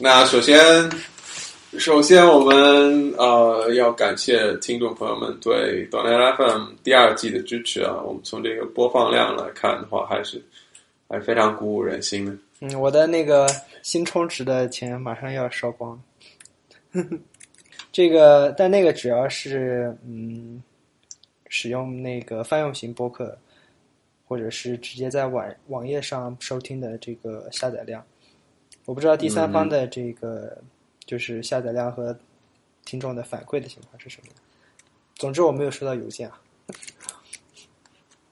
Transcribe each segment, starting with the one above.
那首先，首先我们呃要感谢听众朋友们对 Donut FM 第二季的支持啊。我们从这个播放量来看的话，还是还是非常鼓舞人心的。嗯，我的那个新充值的钱马上要烧光。这个，但那个主要是嗯，使用那个泛用型播客，或者是直接在网网页上收听的这个下载量。我不知道第三方的这个就是下载量和听众的反馈的情况是什么。总之，我没有收到邮件啊。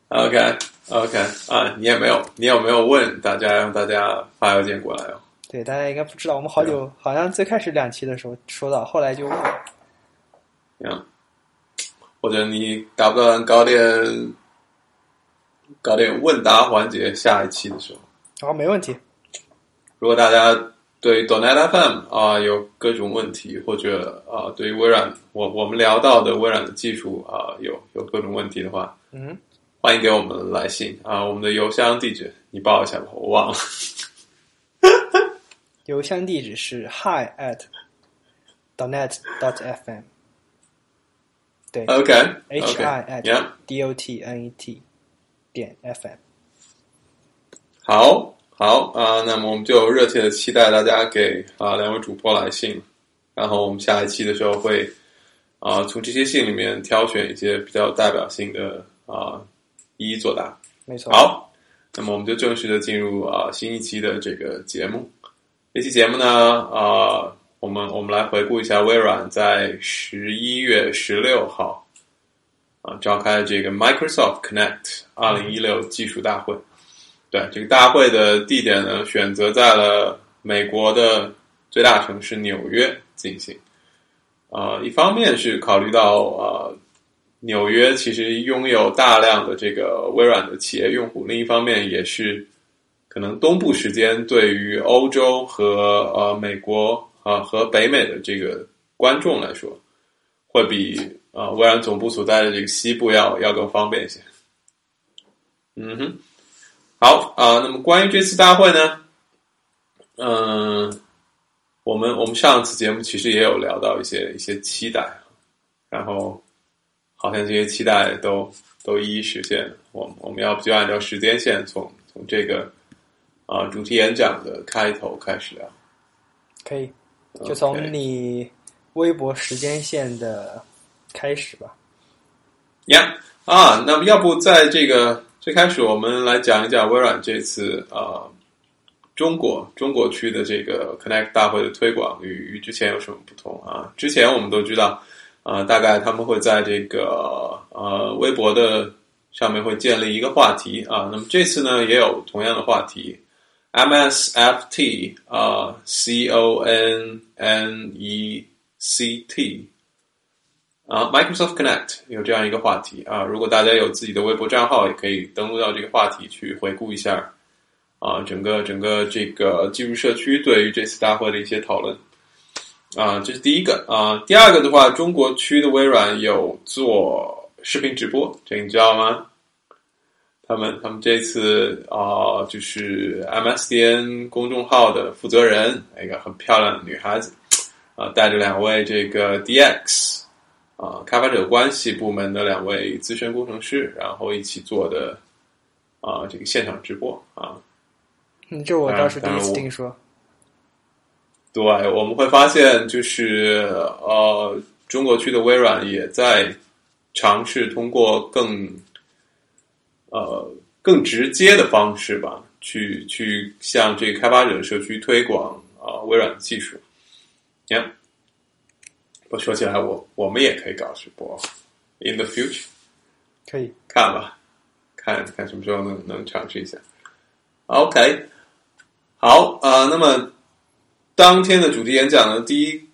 OK OK 啊，你也没有，你有没有问大家让大家发邮件过来哦？对，大家应该不知道，我们好久好像最开始两期的时候说到，后来就忘了。呀，或者你打不算搞点搞点问答环节，下一期的时候。好，没问题。如果大家对 Donut FM 啊有各种问题，或者啊对于微软我我们聊到的微软的技术啊有有各种问题的话，嗯，欢迎给我们来信啊，我们的邮箱地址你报一下吧，我忘了。邮箱地址是 hi at donet dot fm。对 OK，h i at d o t n e t 点 fm。好好啊，那么我们就热切的期待大家给啊两位主播来信，然后我们下一期的时候会啊从这些信里面挑选一些比较有代表性的啊一一作答。没错。好，那么我们就正式的进入啊新一期的这个节目。这期节目呢，啊，我们我们来回顾一下微软在十一月十六号啊召开的这个 Microsoft Connect 二零一六技术大会。对，这个大会的地点呢，选择在了美国的最大城市纽约进行。啊、一方面是考虑到啊、纽约其实拥有大量的这个微软的企业用户，另一方面也是可能东部时间对于欧洲和呃美国啊、和北美的这个观众来说，会比啊、微软总部所在的这个西部要要更方便一些。嗯哼，好啊、那么关于这次大会呢，嗯、我们我们上次节目其实也有聊到一些一些期待，然后好像这些期待都都一一实现了。我们我们要不就按照时间线从从这个啊、主题演讲的开头开始聊。可以，就从你微博时间线的开始吧。呀啊，那么要不在这个最开始，我们来讲一讲微软这次啊、中国中国区的这个 Connect 大会的推广与与之前有什么不同啊？之前我们都知道啊、大概他们会在这个呃微博的上面会建立一个话题啊，那么这次呢也有同样的话题，MSFT 啊、C O N N E C T 啊，Microsoft Connect 有这样一个话题啊，如果大家有自己的微博账号，也可以登录到这个话题去回顾一下啊，整个整个这个技术社区对于这次大会的一些讨论啊，这是第一个啊。第二个的话，中国区的微软有做视频直播，这你知道吗？他们他们这次啊，就是 MSDN 公众号的负责人，一个很漂亮的女孩子啊，带着两位这个 DX 啊，开发者关系部门的两位资深工程师，然后一起做的啊这个现场直播啊。嗯，这我倒是第一次听说。对，我们会发现就是呃，中国区的微软也在尝试通过更呃更直接的方式吧，去去向这个开发者社区推广啊、微软的技术。你看，我说起来，我我们也可以搞直播，in the future。可以，看吧，看看什么时候能能尝试一下。OK，好啊、呃那么当天的主题演讲呢，第一，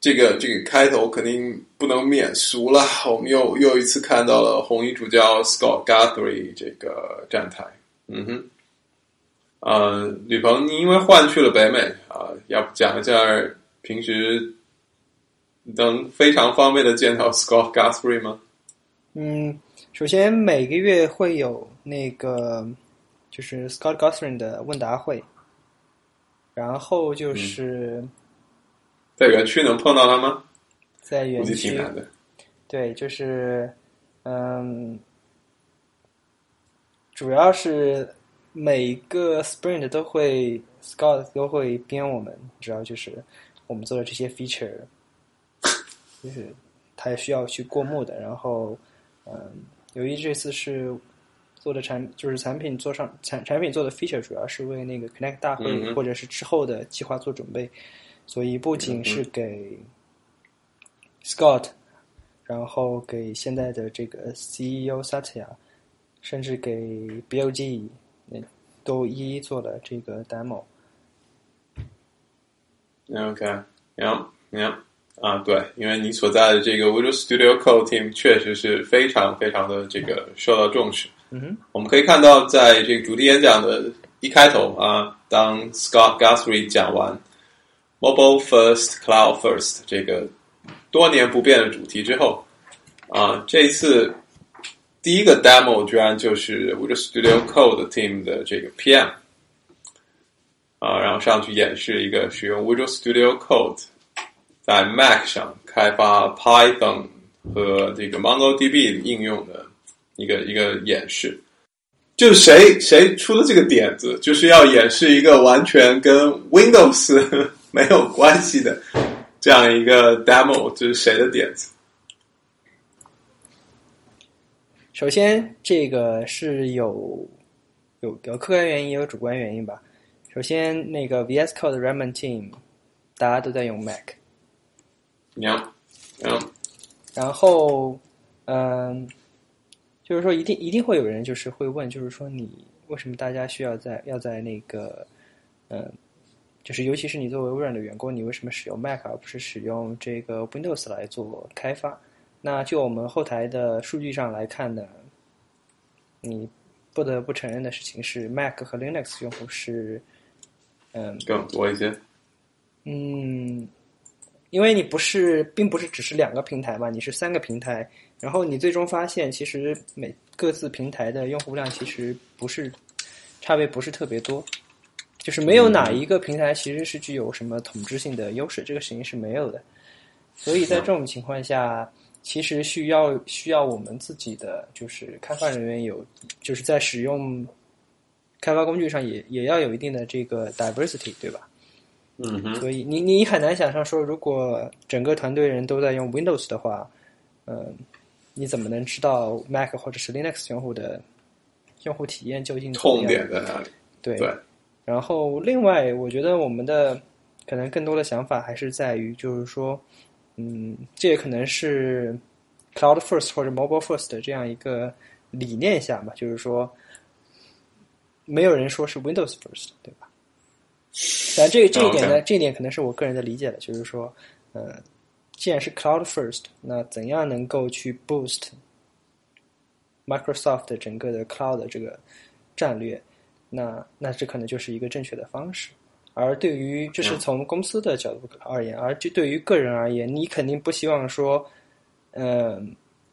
这个这个开头肯定不能免俗了，我们又又一次看到了红衣主教 Scott Guthrie 这个站台。嗯哼，呃，吕鹏，你因为换去了北美啊、要不讲一下平时能非常方便的见到 Scott Guthrie 吗？嗯，首先每个月会有那个就是 Scott Guthrie 的问答会，然后就是在园区能碰到他吗？在园区挺区，难的。对，就是嗯，主要是每个 sprint 都会 Scott 都会编我们，主要就是我们做的这些 feature，就是他也需要去过目的。然后，嗯，由于这次是做的产就是产品做上产产品做的 feature，主要是为那个 Connect 大会、嗯或者是之后的计划做准备，所以不仅是给 Scott，然后给现在的这个 CEO Satya，甚至给 BOG，那都一一做了这个 demo。OK，Yeah，Yeah，啊，对，因为你所在的这个 Visual Studio Code team 确实是非常非常的这个受到重视。嗯哼，我们可以看到，在这个主题演讲的一开头啊，当 Scott Guthrie 讲完 Mobile First, Cloud First 这个多年不变的主题之后，啊，这一次第一个 demo 居然就是 Visual Studio Code team 的这个 PM 啊，然后上去演示一个使用 Visual Studio Code 在 Mac 上开发 Python 和这个 MongoDB 应用的一个一个演示。就是谁谁出的这个点子，就是要演示一个完全跟 Windows 没有关系的这样一个 demo，这是谁的点子？首先这个是有有有客观原因，也有主观原因吧。首先，那个 VS Code 的 Remon Team 大家都在用 Mac，然后，嗯，就是说一定一定会有人就是会问，就是说你为什么大家需要在要在那个，嗯，就是尤其是你作为微软的员工，你为什么使用 Mac 而不是使用这个 Windows 来做开发？那就我们后台的数据上来看呢，你不得不承认的事情是，Mac 和 Linux 用户是，嗯，更多一些。嗯，因为你不是，并不是只是两个平台嘛，你是三个平台，然后你最终发现，其实每各自平台的用户量其实不是差别不是特别多，就是没有哪一个平台其实是具有什么统治性的优势，这个事情是没有的。所以在这种情况下，其实需要需要我们自己的就是开发人员有，就是在使用开发工具上也也要有一定的这个 diversity，对吧？嗯哼，所以你你很难想象说，如果整个团队人都在用 Windows 的话，嗯、你怎么能知道 Mac 或者是 Linux 用户的用户体验究竟痛？点在哪里？对。对然后另外，我觉得我们的可能更多的想法还是在于，就是说，嗯，这也可能是 Cloud First 或者 Mobile First 的这样一个理念下嘛，就是说，没有人说是 Windows First，对吧？但这这一点呢这一点可能是我个人的理解了，就是说，呃，既然是 Cloud First，那怎样能够去 boost Microsoft 的整个的 Cloud 的这个战略？那那这可能就是一个正确的方式。而对于这是从公司的角度而言，而就对于个人而言，你肯定不希望说，呃，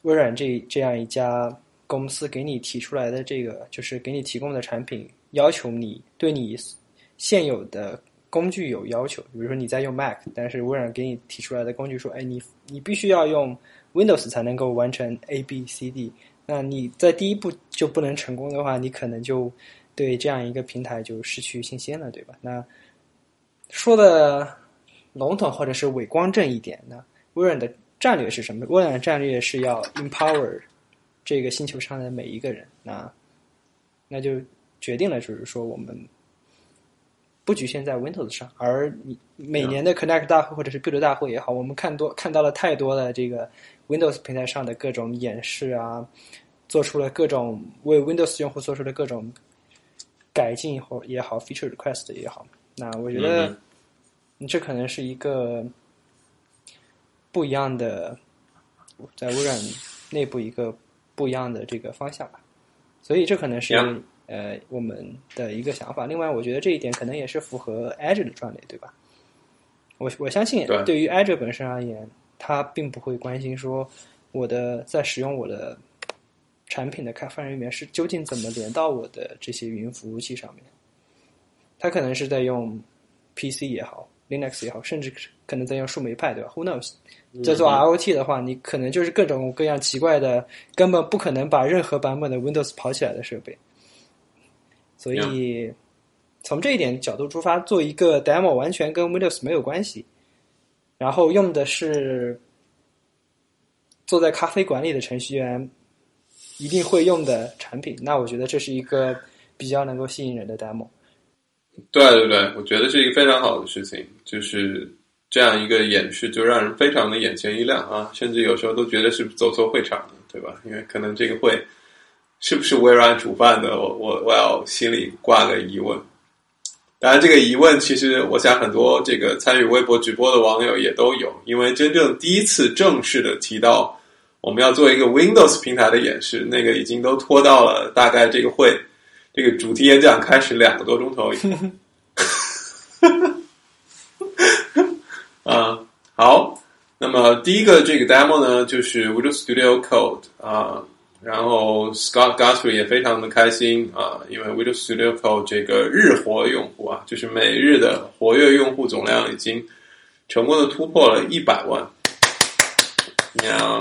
微软这这样一家公司给你提出来的这个，就是给你提供的产品，要求你对你现有的工具有要求。比如说你在用 Mac，但是微软给你提出来的工具说，哎，你你必须要用 Windows 才能够完成 A B C D。那你在第一步就不能成功的话，你可能就对这样一个平台就失去信心了，对吧？那说的笼统或者是伪光正一点呢，微软的战略是什么？微软的战略是要 empower 这个星球上的每一个人，那那就决定了，就是说我们不局限在 Windows 上，而你每年的 Connect 大会或者是 Build 大会也好，我们看多看到了太多的这个 Windows 平台上的各种演示啊，做出了各种为 Windows 用户做出的各种改进或也好，feature request 也好，那我觉得嗯这可能是一个不一样的，在微软内部一个不一样的这个方向吧。所以这可能是.呃我们的一个想法。另外，我觉得这一点可能也是符合 Azure 的战略，对吧？我我相信对对于 Azure 本身而言，他并不会关心说我的在使用我的产品的开发人员是究竟怎么连到我的这些云服务器上面。他可能是在用 PC 也好，Linux 也好，甚至可能在用树莓派，对吧？Who knows？在做 IoT 的话，你可能就是各种各样奇怪的，根本不可能把任何版本的 Windows 跑起来的设备。所以从这一点角度出发，做一个 demo 完全跟 Windows 没有关系，然后用的是坐在咖啡馆里的程序员一定会用的产品，那我觉得这是一个比较能够吸引人的 demo。对对对，我觉得是一个非常好的事情，就是这样一个演示，就让人非常的眼前一亮啊，甚至有时候都觉得是走错会场了，对吧？因为可能这个会是不是微软主办的，我我我要心里挂个疑问。当然，这个疑问其实我想很多这个参与微博直播的网友也都有，因为真正第一次正式的提到我们要做一个 Windows 平台的演示，那个已经都拖到了大概这个会。这个主题演讲开始两个多钟头，啊，好，那么第一个这个 demo 呢，就是 Visual Studio Code 啊，然后 Scott Guthrie 也非常的开心啊，因为 Visual Studio Code 这个日活用户啊，就是每日的活跃用户总量已经成功的突破了一百万，你看。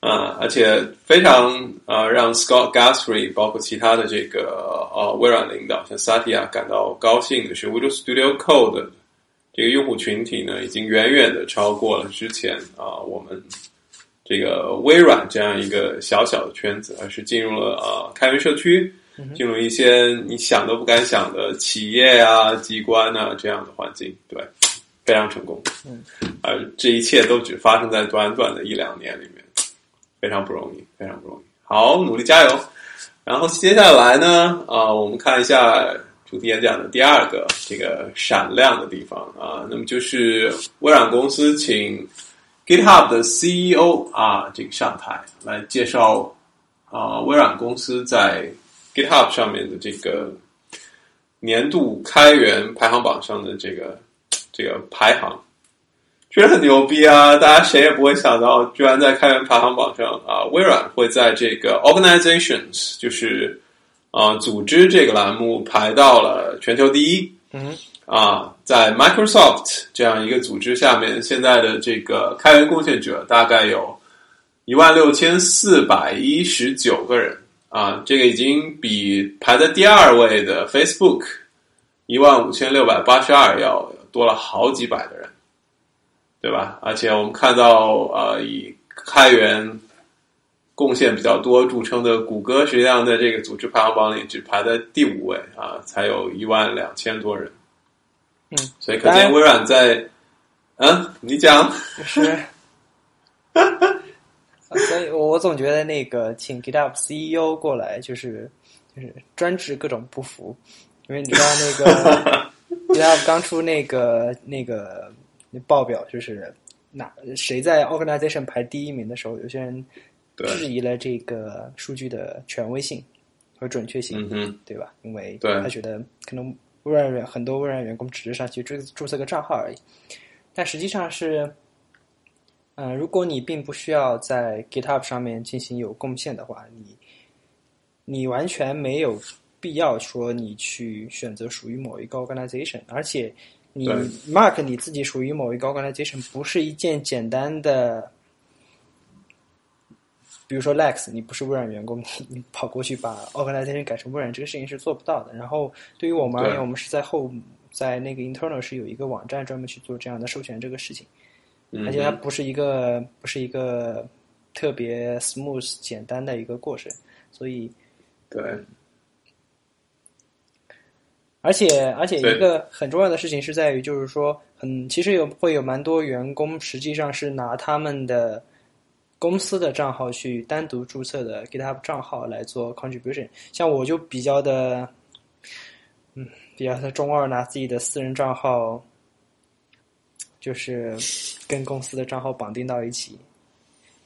啊，而且非常啊，让 Scott Guthrie 包括其他的这个呃微软领导像 Satya 感到高兴的是，Visual Studio Code 这个用户群体呢，已经远远的超过了之前啊我们这个微软这样一个小小的圈子，而是进入了啊开源社区，进入一些你想都不敢想的企业啊、机关啊这样的环境，对，非常成功。嗯，而这一切都只发生在短短的一两年里面。非常不容易，非常不容易。好，努力加油。然后接下来呢，啊，我们看一下主题演讲的第二个这个闪亮的地方啊，那么就是微软公司请 GitHub 的 CEO 啊，这个上台来介绍啊，微软公司在 GitHub 上面的这个年度开源排行榜上的这个这个排行。确实很牛逼啊！大家谁也不会想到，居然在开源排行榜上啊，微软会在这个 Organizations，就是啊组织这个栏目排到了全球第一。嗯，啊，在 Microsoft 这样一个组织下面，现在的这个开源贡献者大概有一万六千四百一十九个人啊，这个已经比排在第二位的 Facebook 一万五千六百八十二要多了好几百个人。对吧？而且我们看到，呃，以开源贡献比较多著称的谷歌，实际上在这个组织排行榜里只排在第五位啊，才有一万两千多人。嗯，所以可见微软在，嗯，你讲。是，所以我总觉得那个请 GitHub CEO 过来，就是就是专治各种不服，因为你知道那个 GitHub 刚出那个那个。报表就是哪谁在 organization 排第一名的时候，有些人质疑了这个数据的权威性和准确性，对吧？因为他觉得可能微软员很多微软员工只是上去注注册个账号而已，但实际上是，嗯，如果你并不需要在 GitHub 上面进行有贡献的话，你你完全没有必要说你去选择属于某一个 organization，而且。你 mark 你自己属于某一个 organization 不是一件简单的，比如说 Lex，你不是微软员工，你你跑过去把 organization 改成微软，这个事情是做不到的。然后对于我们而言，我们是在后在那个 internal 是有一个网站专门去做这样的授权这个事情，而且它不是一个不是一个特别 smooth 简单的一个过程，所以对。而且，而且一个很重要的事情是在于，就是说，很其实有会有蛮多员工实际上是拿他们的公司的账号去单独注册的 GitHub 账号来做 contribution。像我就比较的，嗯，比较的中二，拿自己的私人账号，就是跟公司的账号绑定到一起，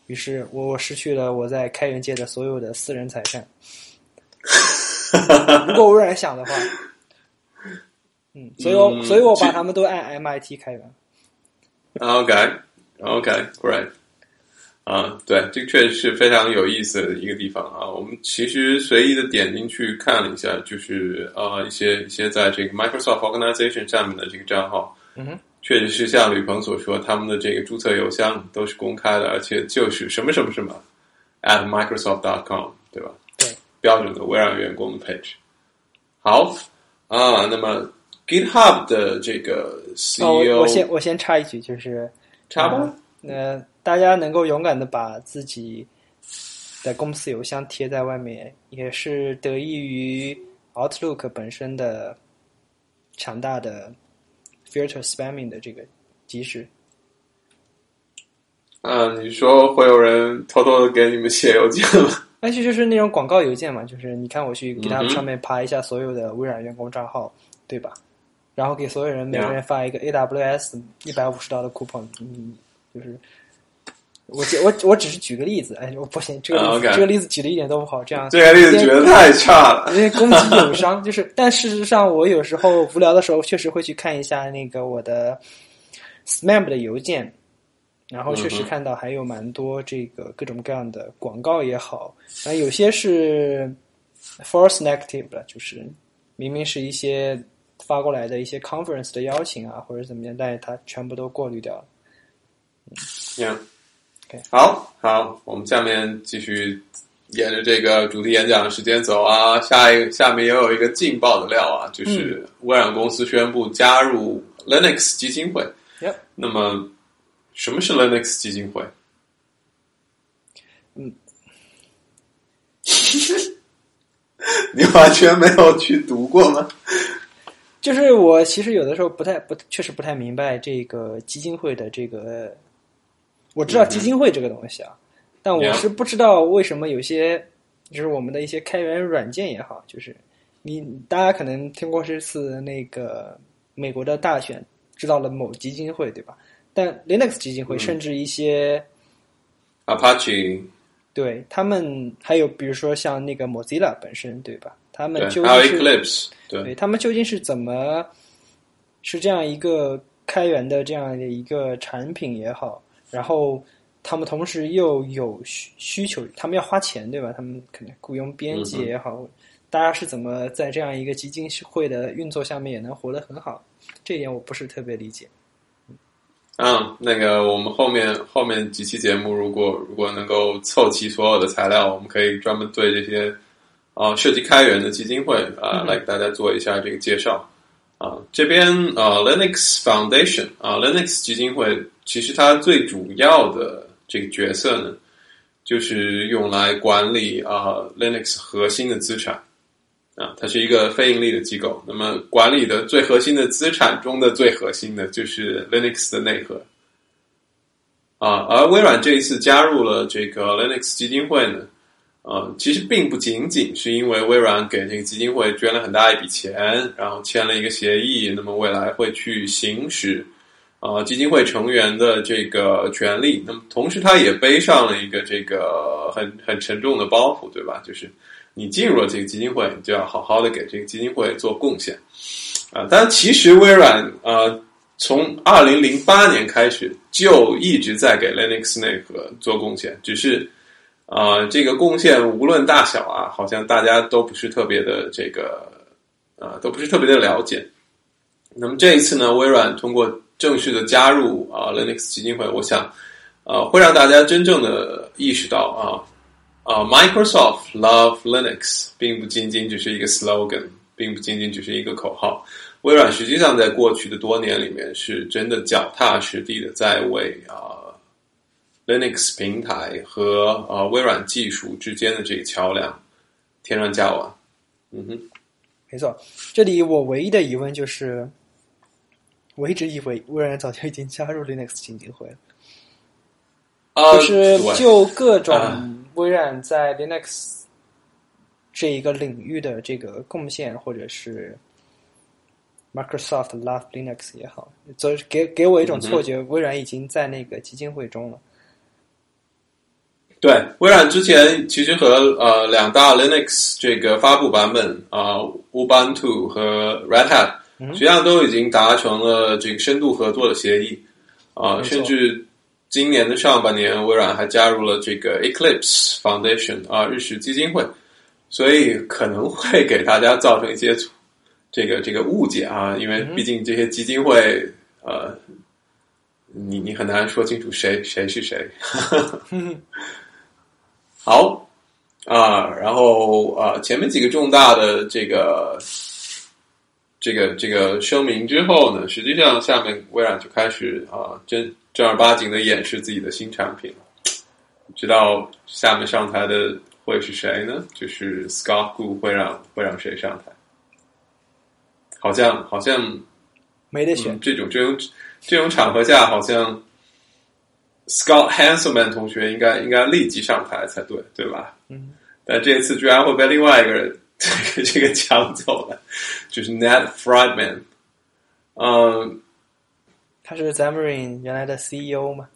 于是我我失去了我在开源界的所有的私人财产。如果微软想的话。嗯，所以我所以我把他们都按 MIT 开源。OK，OK，Great。啊，对，这个确实是非常有意思的一个地方啊。我们其实随意的点进去看了一下，就是啊一些一些在这个 Microsoft Organization 上面的这个账号，嗯哼，确实是像吕鹏所说，他们的这个注册邮箱都是公开的，而且就是什么什么什么 at Microsoft.com，对吧？对，标准的微软员工的 page。好啊，那么 GitHub 的这个 CEO，、哦，我我先我先插一句，就是插吧。呃，大家能够勇敢的把自己的公司邮箱贴在外面，也是得益于 Outlook 本身的强大的 filter spamming 的这个机制。嗯，你说会有人偷偷的给你们写邮件吗？而且就是那种广告邮件嘛，就是你看我去嗯 GitHub 上面爬一下所有的微软员工账号，对吧？然后给所有人每个人发一个 AWS 一百五十刀的 coupon，嗯，就是我我我只是举个例子，哎，我不行，这个这个例子举的一点都不好，这样这个例子举的太差了。因为攻击友商，就是，但事实上，我有时候无聊的时候，确实会去看一下那个我的 spam 的邮件，然后确实看到还有蛮多这个各种各样的广告也好，然后有些是 false negative 的，就是明明是一些发过来的一些 conference 的邀请啊，或者怎么样，但是它全部都过滤掉了。Yeah. 好好，我们下面继续沿着这个主题演讲的时间走啊。下一下面也有一个劲爆的料啊，就是微软公司宣布加入 Linux 基金会。Yep 那么，什么是 Linux 基金会？嗯，你完全没有去读过吗？就是我其实有的时候不太不确实不太明白这个基金会的这个，我知道基金会这个东西啊，但我是不知道为什么有些就是我们的一些开源软件也好，就是你大家可能听过这次那个美国的大选，知道了某基金会对吧？但 Linux 基金会嗯甚至一些、Apache 对他们还有比如说像那个 Mozilla 本身对吧？他们对，究竟是 Eclipse 对对他们究竟是怎么是这样一个开源的这样的一个产品也好，然后他们同时又有需需求，他们要花钱对吧？他们可能雇佣编辑也好，大家是怎么在这样一个基金会的运作下面也能活得很好？这一点我不是特别理解。嗯，那个我们后面后面几期节目，如果如果能够凑齐所有的材料，我们可以专门对这些啊、呃涉及开源的基金会啊、嗯来给大家做一下这个介绍啊、这边啊、Linux Foundation 啊、Linux 基金会其实它最主要的这个角色呢，就是用来管理啊、Linux 核心的资产。啊，它是一个非盈利的机构。那么管理的最核心的资产中的最核心的就是 Linux 的内核。啊，而微软这一次加入了这个 Linux 基金会呢，呃，其实并不仅仅是因为微软给这个基金会捐了很大一笔钱，然后签了一个协议，那么未来会去行使啊基金会成员的这个权利。那么同时，它也背上了一个这个很很沉重的包袱，对吧？就是你进入了这个基金会，你就要好好的给这个基金会做贡献啊。但其实微软啊。从二零零八年开始就一直在给 Linux 内核做贡献，只是啊、这个贡献无论大小啊，好像大家都不是特别的这个啊、呃都不是特别的了解。那么这一次呢，微软通过正式的加入啊、Linux 基金会，我想呃会让大家真正的意识到啊啊、Microsoft love Linux 并不仅仅只是一个 slogan，并不仅仅只是一个口号。微软实际上在过去的多年里面，是真的脚踏实地的在为啊、Linux 平台和呃、微软技术之间的这个桥梁添砖加瓦。嗯哼，没错，这里我唯一的疑问就是，我一直以为微软早就已经加入 Linux 基金会了。啊，就是就各种啊微软在 Linux 这一个领域的这个贡献，或者是 Microsoft Love Linux 也好，所以给给我一种错觉，微软已经在那个基金会中了。对，微软之前其实和呃两大 Linux 这个发布版本啊、Ubuntu 和 Red Hat，嗯。实际上都已经达成了这个深度合作的协议。啊、甚至今年的上半年，微软还加入了这个 Eclipse Foundation 啊，日食基金会，所以可能会给大家造成一些这个这个误解啊，因为毕竟这些基金会呃，你你很难说清楚谁谁是谁。好啊，然后啊，前面几个重大的这个这个这个声明之后呢，实际上下面微软就开始啊，正正儿八经的演示自己的新产品。知道下面上台的会是谁呢？就是 Scott Gu 会让会让谁上台？好像好像没得选。这种这种这种场合下，好像 Scott Hanselman 同学应该应该立即上台才对，对吧？嗯。但这次居然会被另外一个人这 个这个抢走了，就是 Ned Friedman。嗯，他是 z a m a r i n 原来的 CEO 吗？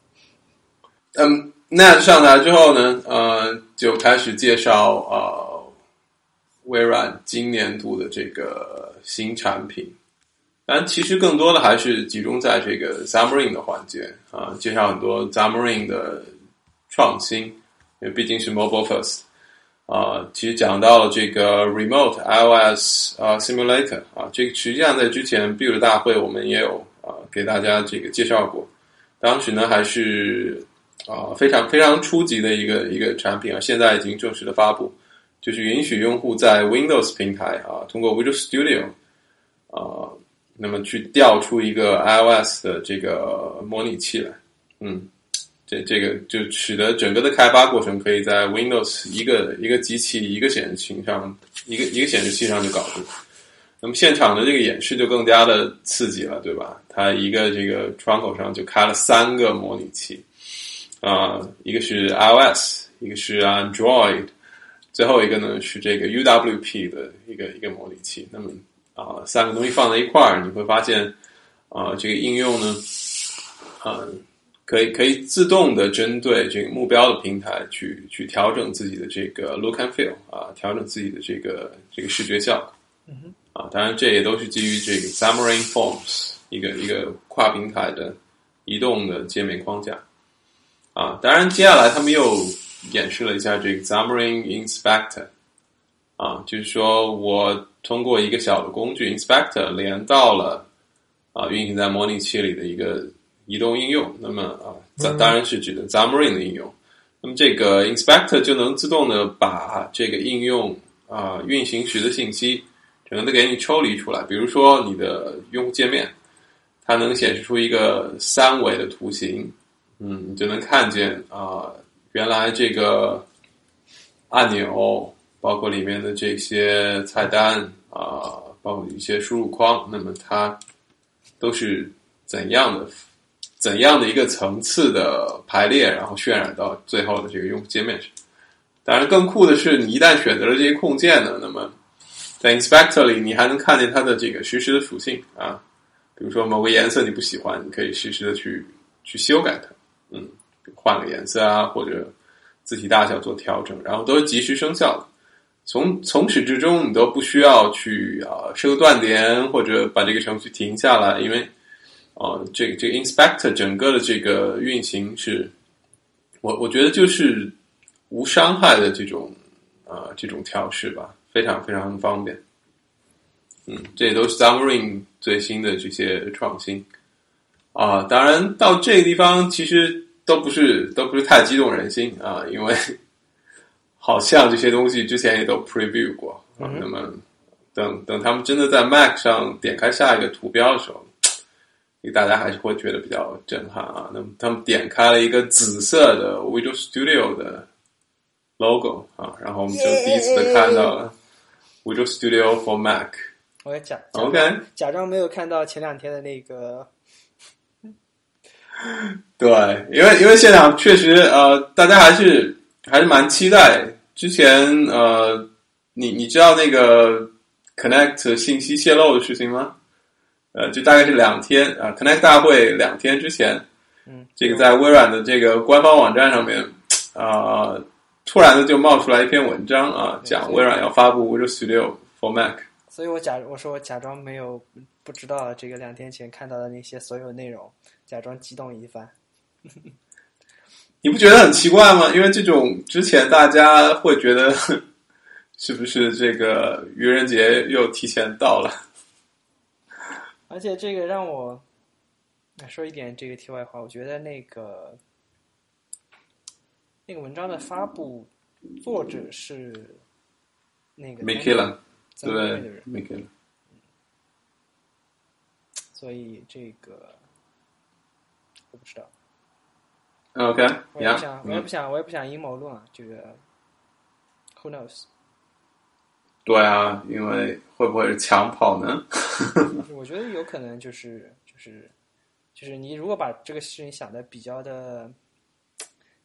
嗯，Ned 上台之后呢，呃，就开始介绍呃微软今年度的这个新产品。但其实更多的还是集中在这个 Xamarin 的环节啊，介绍很多 Xamarin 的创新，因为毕竟是 Mobile First。啊，其实讲到了这个 Remote iOS 啊 Simulator 啊，这个实际上在之前 Build 大会我们也有啊给大家这个介绍过。当时呢还是啊非常非常初级的一个一个产品啊，现在已经正式的发布，就是允许用户在 Windows 平台啊通过 Visual Studio 啊，那么去调出一个 iOS 的这个模拟器来，嗯。这这个就使得整个的开发过程可以在 Windows 一个一个机器一个显示器上一个一个显示器上就搞定。那么现场的这个演示就更加的刺激了，对吧？它一个这个窗口上就开了三个模拟器，啊，一个是 iOS，一个是 Android，最后一个呢是这个 UWP 的一个一个模拟器。那么啊，三个东西放在一块儿，你会发现啊，这个应用呢，啊。可以可以自动的针对这个目标的平台去去调整自己的这个 look and feel 啊，调整自己的这个这个视觉效果。嗯哼。啊，当然这也都是基于这个 Xamarin Forms 一个一个跨平台的移动的界面框架。啊，当然接下来他们又演示了一下这个 Xamarin Inspector。啊，就是说我通过一个小的工具 Inspector 连到了啊运行在模拟器里的一个。移动应用，那么啊，当当然是指的 Xamarin 的应用。那么这个 Inspector 就能自动的把这个应用啊运行时的信息整个的给你抽离出来。比如说你的用户界面，它能显示出一个三维的图形，嗯，你就能看见啊，原来这个按钮，包括里面的这些菜单啊，包括一些输入框，那么它都是怎样的？怎样的一个层次的排列，然后渲染到最后的这个用户界面上。当然，更酷的是，你一旦选择了这些控件呢，那么在 Inspector 里，你还能看见它的这个实时的属性啊。比如说某个颜色你不喜欢，你可以实时的去去修改它，嗯，换个颜色啊，或者字体大小做调整，然后都是及时生效的。从从始至终，你都不需要去啊设个断点，或者把这个程序停下来，因为。啊，这个这个 inspector 整个的这个运行是，我我觉得就是无伤害的这种啊这种调试吧，非常非常方便。嗯，这也都是 Xamarin 最新的这些创新啊。当然到这个地方其实都不是都不是太激动人心啊，因为好像这些东西之前也都 preview 过啊。那么等等他们真的在 Mac 上点开下一个图标的时候。大家还是会觉得比较震撼啊！那么他们点开了一个紫色的 Visual Studio 的 logo 啊，然后我们就第一次的看到了 Visual Studio for Mac。我假 OK，假装没有看到前两天的那个。对，因为因为现场确实呃，大家还是还是蛮期待。之前呃，你你知道那个 Connect 信息泄露的事情吗？呃，就大概是两天啊，Connect 大会两天之前，嗯，这个在微软的这个官方网站上面啊，突然的就冒出来一篇文章啊，讲微软要发布 Visual Studio for Mac。所以我假我说我假装没有不知道这个两天前看到的那些所有内容，假装激动一番。你不觉得很奇怪吗？因为这种之前大家会觉得是不是这个愚人节又提前到了？而且这个让我说一点这个题外话，我觉得那个那个文章的发布作者是那个 m i k e l a 对对的人，m i k e l a 所以这个我不知道，OK，我也不想，我也不想，我也不想阴谋论啊，这个 Who knows？对啊，因为会不会是抢跑呢？我觉得有可能就是就是就是你如果把这个事情想的比较的，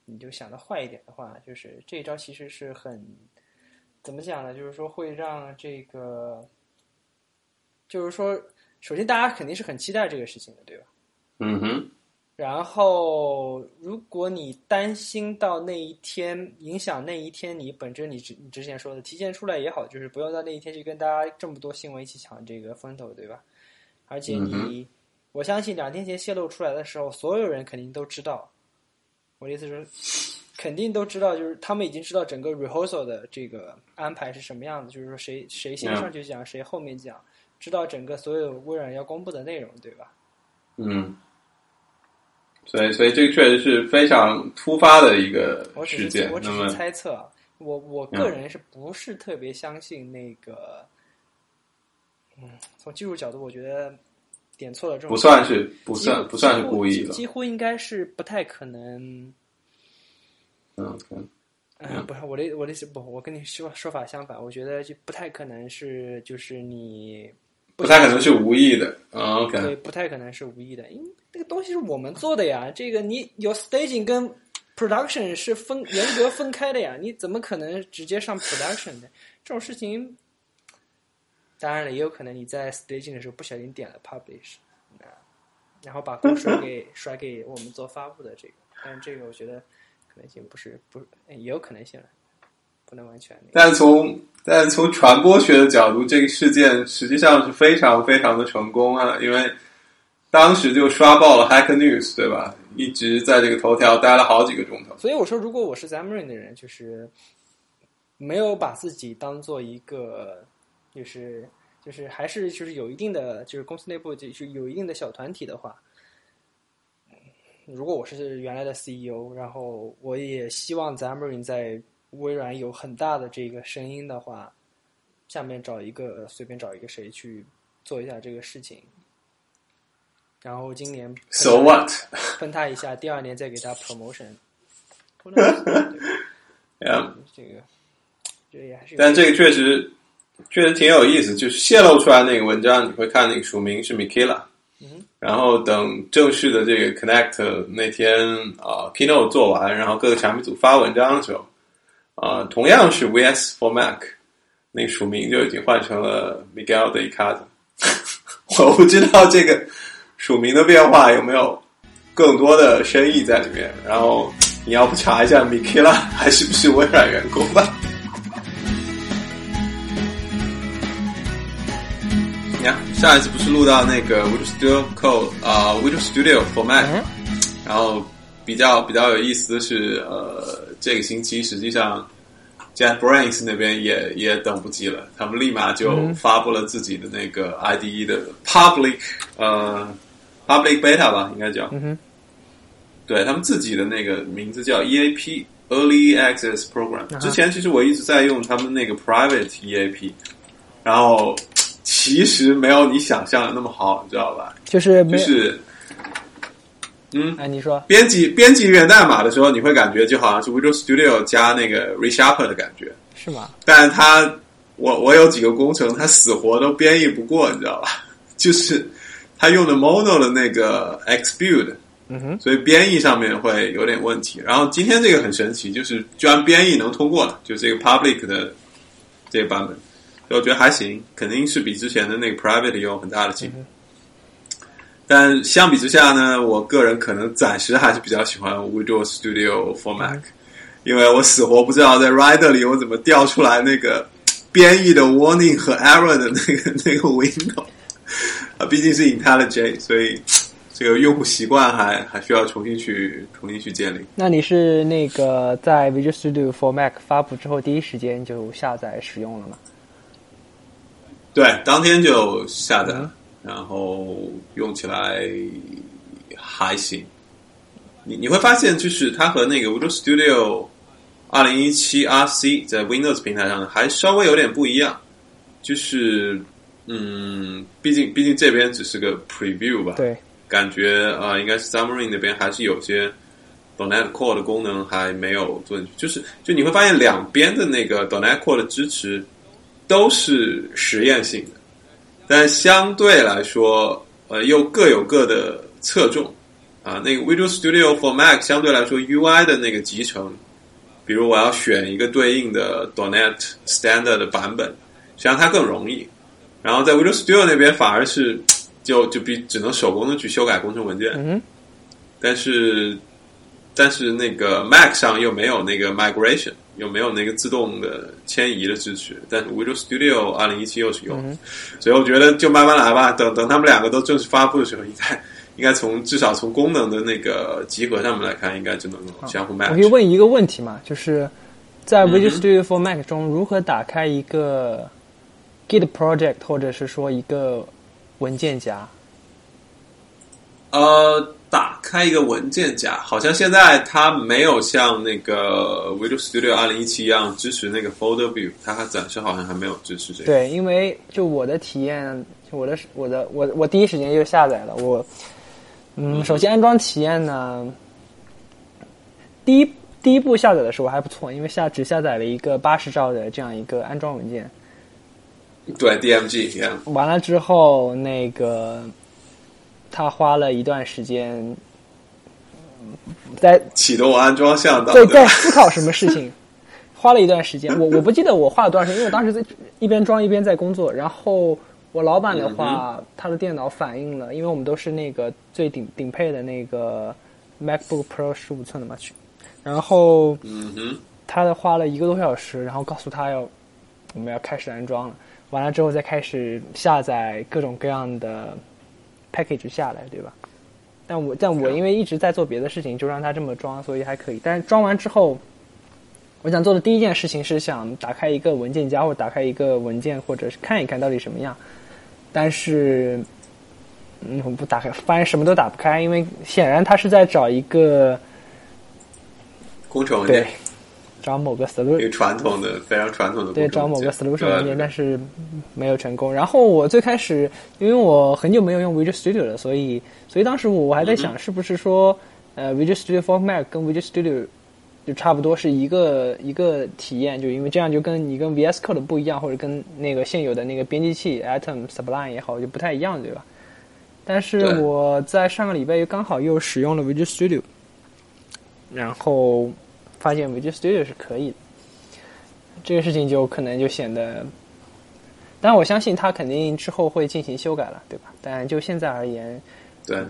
你就想的坏一点的话，就是这一招其实是很怎么讲呢？就是说会让这个，就是说，首先大家肯定是很期待这个事情的，对吧？嗯哼，然后，如果你担心到那一天影响那一天，你本着你之你之前说的提前出来也好，就是不用到那一天去跟大家这么多新闻一起抢这个风头，对吧？而且你，嗯我相信两天前泄露出来的时候，所有人肯定都知道。我的意思是，肯定都知道，就是他们已经知道整个 rehearsal 的这个安排是什么样子，就是说谁谁先上去讲，谁后面讲，知道整个所有微软要公布的内容，对吧？嗯，所以所以这个确实是非常突发的一个事件我。只是猜测啊，我我个人是不是特别相信那个，嗯，从技术角度，我觉得点错了这种不算是不算不算是故意的。几乎应该是不太可能。嗯嗯，不是我的我的意思不，我跟你说说法相反，我觉得就不太可能是就是你不太可能是无意的。啊对，不太可能是无意的，因为那个东西是我们做的呀。这个你有 staging 跟 production 是分严格分开的呀，你怎么可能直接上 production 呢？这种事情，当然了，也有可能你在 staging 的时候不小心点了 publish，啊，然后把锅甩给甩给我们做发布的这个，但是这个我觉得可能性不是不也有可能性了，不能完全。但从但从传播学的角度，这个事件实际上是非常非常的成功啊，因为当时就刷爆了 Hack News，对吧？一直在这个头条待了好几个钟头。所以我说，如果我是 Xamarin 的人，就是没有把自己当做一个，就是就是还是就是有一定的，就是公司内部就是有一定的小团体的话，如果我是原来的 CEO，然后我也希望 Xamarin 在微软有很大的这个声音的话，下面找一个随便找一个谁去做一下这个事情。然后今年 So what？喷他一下，第二年再给他 promotion。这个这也还是但这个确实确实挺有意思，就是泄露出来那个文章，你会看那个署名是 Mikela，、嗯然后等正式的这个 Connect 那天啊、keynote 做完，然后各个产品组发文章的时候，啊、同样是 VS for Mac，那个署名就已经换成了 Miguel de Icaza。我不知道这个署名的变化有没有更多的深意在里面，然后你要不查一下 Mikela 还是不是微软员工吧？你看，上一次不是录到那个 Visual Studio Code 啊、Visual Studio for Mac，、嗯然后比较比较有意思的是，呃，这个星期实际上 JetBrains 那边也也等不及了，他们立马就发布了自己的那个 IDE 的 Public 呃 Public Beta 吧，应该叫，嗯，对他们自己的那个名字叫 EAP Early Access Program。之前其实我一直在用他们那个 Private EAP，然后其实没有你想象的那么好，你知道吧？就是没就是，嗯，哎，你说编辑编辑源代码的时候，你会感觉就好像是 Visual Studio 加那个 ReSharper 的感觉，是吗？但是它我我有几个工程，他死活都编译不过，你知道吧？就是他用的 Mono 的那个 Xbuild，嗯哼，所以编译上面会有点问题。然后今天这个很神奇，就是居然编译能通过了，就这个 Public 的这个版本，所以我觉得还行，肯定是比之前的那个 Private 有很大的进步。但相比之下呢，我个人可能暂时还是比较喜欢 Visual Studio for Mac，、因为我死活不知道在 Rider 里我怎么调出来那个编译的 warning 和 error 的那个那个 window 啊，毕竟是 IntelliJ，所以这个用户习惯还还需要重新去重新去建立。那你是那个在 Visual Studio for Mac 发布之后第一时间就下载使用了吗？对，当天就下载，然后用起来还行。你你会发现，就是它和那个 Visual Studio 二零一七 RC 在 Windows 平台上还稍微有点不一样，就是嗯，毕竟毕竟这边只是个 Preview 吧，对，感觉啊，应该是 Xamarin 那边还是有些 .NET Core 的功能还没有做进去，就是就你会发现两边的那个 .NET Core 的支持都是实验性的，但相对来说，呃，又各有各的侧重。啊，那个 Visual Studio for Mac 相对来说 UI 的那个集成，比如我要选一个对应的 .NET Standard 的版本，实际上它更容易。然后在 Visual Studio 那边反而是就就比只能手工的去修改工程文件，嗯，但是但是那个 Mac 上又没有那个 migration，又没有那个自动的迁移的支持。但是 Visual Studio 二零一七又是有，所以我觉得就慢慢来吧，等等他们两个都正式发布的时候，应该。应该从至少从功能的那个集合上面来看，应该就能够相互 match。我可以问一个问题嘛？就是在 Visual Studio for Mac 中，如何打开一个 Git project，或者是说一个文件夹？呃，打开一个文件夹，好像现在它没有像那个 Visual Studio 二零一七一样支持那个 Folder View，它还暂时好像还没有支持这个。对，因为就我的体验，我的我的我我第一时间就下载了我。嗯，首先安装体验呢，第一第一步下载的时候还不错，因为下只下载了一个八十兆的这样一个安装文件。对，DMG。完了之后，那个他花了一段时间在启动安装向导，对，在思考什么事情，花了一段时间。我我不记得我花了多少时间，因为我当时在一边装一边在工作，然后。我老板的话，他的电脑反映了，因为我们都是那个最顶顶配的那个 MacBook Pro 十五寸的嘛，去，然后，嗯哼他的花了一个多小时，然后告诉他要我们要开始安装了，完了之后再开始下载各种各样的 package 下来，对吧？但我但我因为一直在做别的事情，就让它这么装，所以还可以。但是装完之后。我想做的第一件事情是想打开一个文件夹，或者打开一个文件，或者是看一看到底什么样。但是，嗯，不打开，发现什么都打不开，因为显然他是在找一个工程文件，对，找某个 solution，传统的非常传统的对，找某个 solution 文件，但是没有成功。然后我最开始，因为我很久没有用 Visual Studio 了，所以，所以当时我还在想，是不是说，呃，Visual Studio for Mac 跟 Visual Studio 就差不多是一个一个体验，就因为这样就跟你跟 VS Code 不一样，或者跟那个现有的那个编辑器 Atom Sublime 也好，就不太一样，对吧？但是我在上个礼拜又刚好又使用了 Visual Studio，然后发现 Visual Studio 是可以的，这个事情就可能就显得，但我相信它肯定之后会进行修改了，对吧？但就现在而言，对。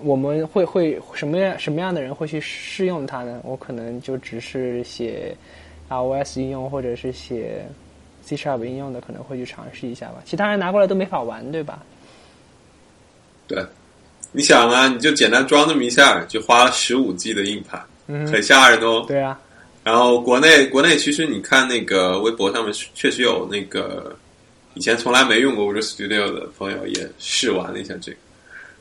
我们会会什么样什么样的人会去试用它呢？我可能就只是写 iOS 应用或者是写 C Sharp 应用的，可能会去尝试一下吧。其他人拿过来都没法玩，对吧？对，你想啊，你就简单装那么一下，就花了十五 G 的硬盘，嗯，很吓人哦。对啊。然后国内国内其实你看那个微博上面确实有那个以前从来没用过 Visual Studio 的朋友也试玩了一下这个。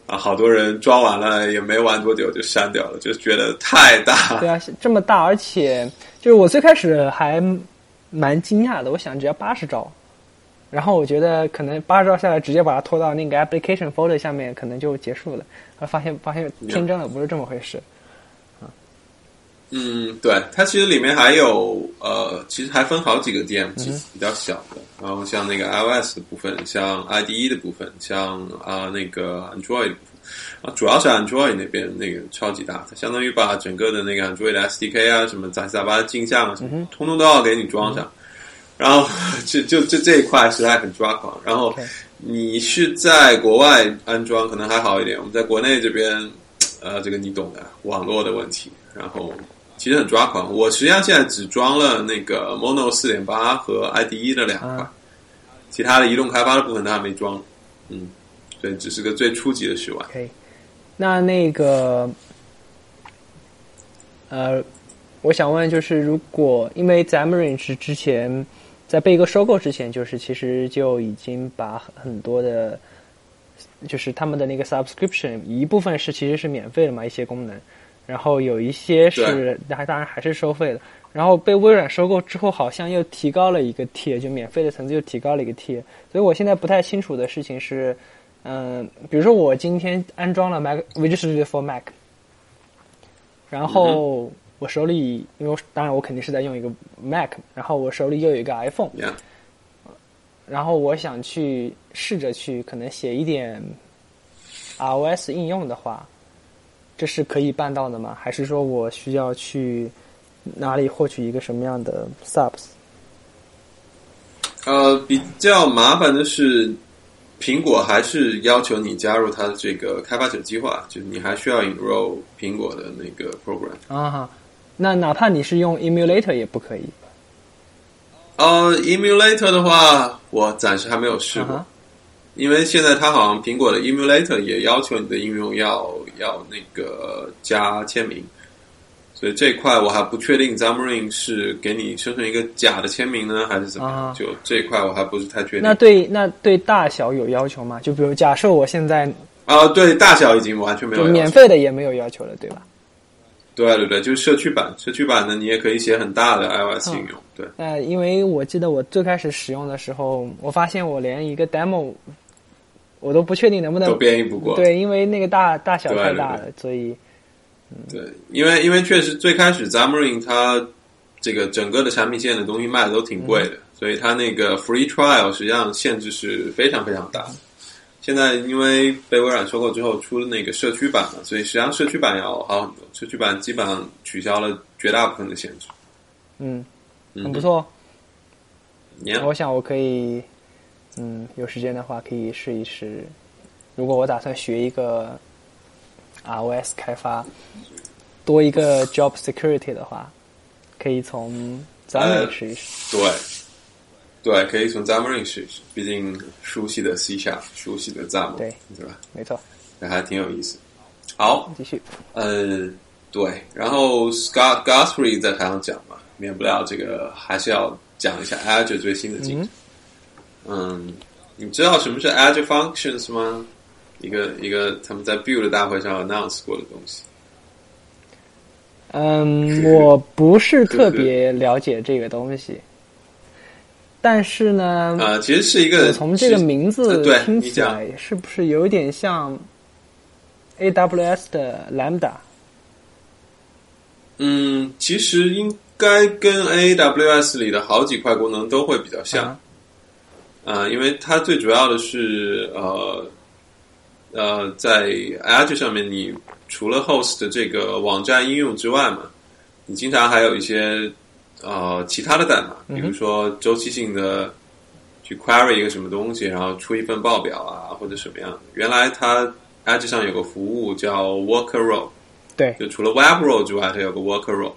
啊，好多人装完了也没玩多久就删掉了，就觉得太大。对啊，这么大，而且就是我最开始还蛮惊讶的，我想只要八十兆，然后我觉得可能八十兆下来直接把它拖到那个 application folder 下面，可能就结束了。后发现发现天真的不是这么回事。嗯，对，它其实里面还有呃，其实还分好几个 DM，其实比较小的。然后像那个 iOS 的部分，像 IDE 的部分，像啊那个 Android 部分啊，主要是 Android 那边那个超级大，它相当于把整个的那个 Android SDK 啊，什么杂七杂八的镜像啊，什么，通通都要给你装上。然后 就就就这一块实在很抓狂。然后你是在国外安装可能还好一点，我们在国内这边，呃，这个你懂的，网络的问题，然后。其实很抓狂，我实际上现在只装了那个 Mono 四点八和 IDE 的两块，其他的移动开发的部分它还没装，嗯，对，只是个最初级的试玩。OK，那那个，呃，我想问，就是如果因为 Xamarin 是之前在被一个收购之前，就是其实就已经把很多的，就是他们的那个 subscription 一部分是其实是免费的嘛，一些功能，然后有一些是还当然还是收费的。然后被微软收购之后，好像又提高了一个 tier，就免费的层次又提高了一个 tier。所以我现在不太清楚的事情是。嗯，比如说我今天安装了 Mac Visual for Mac，然后我手里，因为当然我肯定是在用一个 Mac，然后我手里又有一个 iPhone，然后我想去试着去可能写一点 iOS 应用的话，这是可以办到的吗？还是说我需要去哪里获取一个什么样的 Subs？呃，比较麻烦的是。苹果还是要求你加入它的这个开发者计划，就是你还需要 enroll 苹果的那个 program 啊。那哪怕你是用 emulator 也不可以。呃，emulator 的话，我暂时还没有试过，因为现在它好像苹果的 emulator 也要求你的应用要要那个加签名。所以这一块我还不确定，Xamarin 是给你生成一个假的签名呢，还是怎么样？就这一块我还不是太确定。那对那对大小有要求吗？就比如假设我现在啊，对大小已经完全没有，免费的也没有要求了，对吧？对对对，就是社区版，社区版呢你也可以写很大的 iOS 应用。对，呃，因为我记得我最开始使用的时候，我发现我连一个 demo 我都不确定能不能都编译不过。对，因为那个大大小太大了，所以。对，因为因为确实最开始 Xamarin 它这个整个的产品线的东西卖的都挺贵的，所以它那个 free trial 实际上限制是非常非常大的。现在因为被微软收购之后出了那个社区版嘛，所以实际上社区版要好很多。社区版基本上取消了绝大部分的限制。嗯，很不错。我想我可以，嗯，有时间的话可以试一试。如果我打算学一个。iOS 开发多一个 job security 的话，可以从 Xamarin 试一试。对，对，可以从 Xamarin 试一试。毕竟熟悉的 C 下，熟悉的 Xamarin，对，对吧？没错，那还挺有意思。好，继续。呃，对，然后 Scott Guthrie 在台上讲嘛，免不了这个还是要讲一下 Azure 最新的进展。嗯，你知道什么是 Azure Functions 吗？一个一个他们在 Build 大会上 announce 过的东西。嗯，我不是特别了解这个东西，但是呢，啊，其实是一个从这个名字听起来是不是有点像 AWS 的 Lambda？嗯，其实应该跟 AWS 里的好几块功能都会比较像。啊，因为它最主要的是呃。呃，在 Azure 上面，你除了 host 的这个网站应用之外嘛，你经常还有一些呃其他的代码，比如说周期性的去 query 一个什么东西，然后出一份报表啊，或者什么样的。原来它 Azure 上有个服务叫 Worker Role，对，就除了 Web Role 之外，它有个 Worker Role。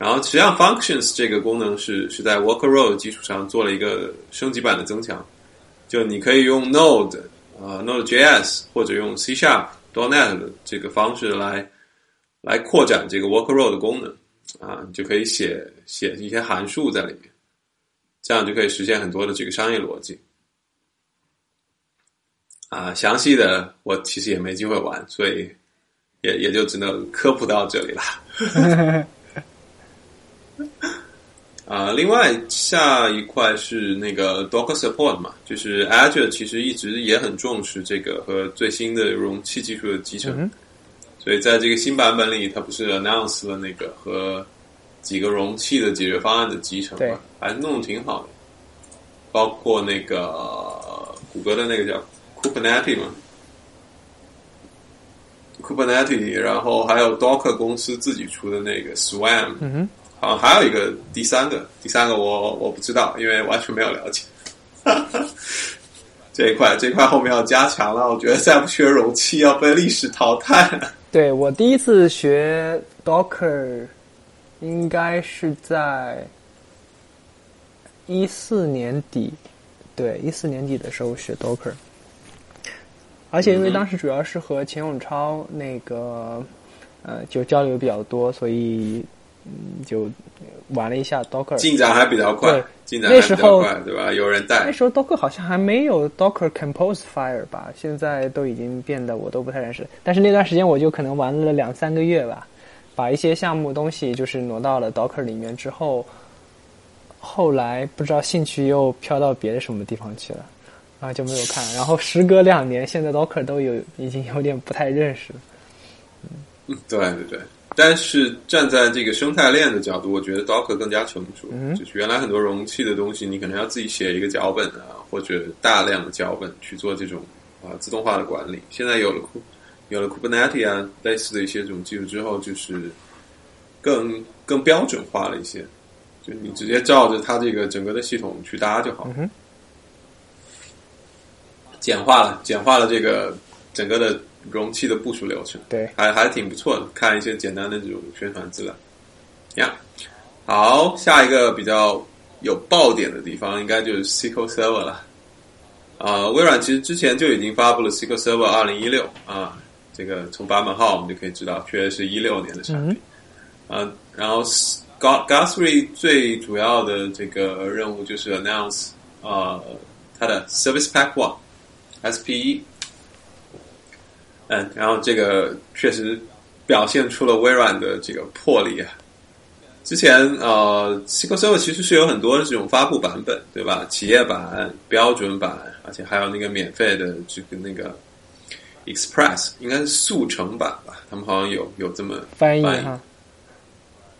然后实际上 Functions 这个功能是是在 Worker Role 基础上做了一个升级版的增强，就你可以用 Node。啊，Node.js 或者用 C# Sharp .NET 的这个方式来来扩展这个 Worker Role 的功能啊，你就可以写写一些函数在里面，这样就可以实现很多的这个商业逻辑。啊，详细的我其实也没机会玩，所以也也就只能科普到这里了。啊，另外下一块是那个 Docker Support 嘛，就是 Azure 其实一直也很重视这个和最新的容器技术的集成，所以在这个新版本里，它不是 announce 了那个和几个容器的解决方案的集成嘛，还弄得挺好的，包括那个谷歌的那个叫 Kubernetes 嘛，Kubernetes，然后还有 Docker 公司自己出的那个 Swarm。啊，还有一个第三个，第三个我我不知道，因为完全没有了解。这一块这一块后面要加强了，我觉得再不学容器要被历史淘汰了。对我第一次学 Docker，应该是在一四年底，对一四年底的时候学 Docker。而且因为当时主要是和钱永超那个呃就交流比较多，所以嗯就玩了一下 Docker。进展还比较快对，进展还比较快，对吧？有人带那，时候 Docker 好像还没有 Docker Compose Fire 吧，现在都已经变得我都不太认识。但是那段时间我就可能玩了两三个月吧，把一些项目东西就是挪到了 Docker 里面之后，后来不知道兴趣又飘到别的什么地方去了，然后就没有看。然后时隔两年，现在 Docker 都有已经有点不太认识了。嗯对对 对。但是站在这个生态链的角度，我觉得 Docker 更加成熟。嗯就是原来很多容器的东西，你可能要自己写一个脚本啊，或者大量的脚本去做这种啊自动化的管理。现在有了 Ku- 有了 Kubernetes 啊类似的一些这种技术之后，就是更更标准化了一些，就你直接照着它这个整个的系统去搭就好了。嗯简化了，简化了这个整个的容器的部署流程。对，还还挺不错的，看一些简单的这种宣传资料。呀、好，下一个比较有爆点的地方，应该就是 SQL Server 了。啊、微软其实之前就已经发布了 SQL Server 二零一六啊，这个从版本号我们就可以知道，确实是一六年的产品。啊、然后 Gu- Guthrie 最主要的这个任务就是 announce 啊、它的 Service Pack One SPE。嗯，然后这个确实表现出了微软的这个魄力啊。之前呃，SQL Server 其实是有很多这种发布版本，对吧？企业版、标准版，而且还有那个免费的这个那个 Express，应该是速成版吧？他们好像有有这么翻译翻译哈，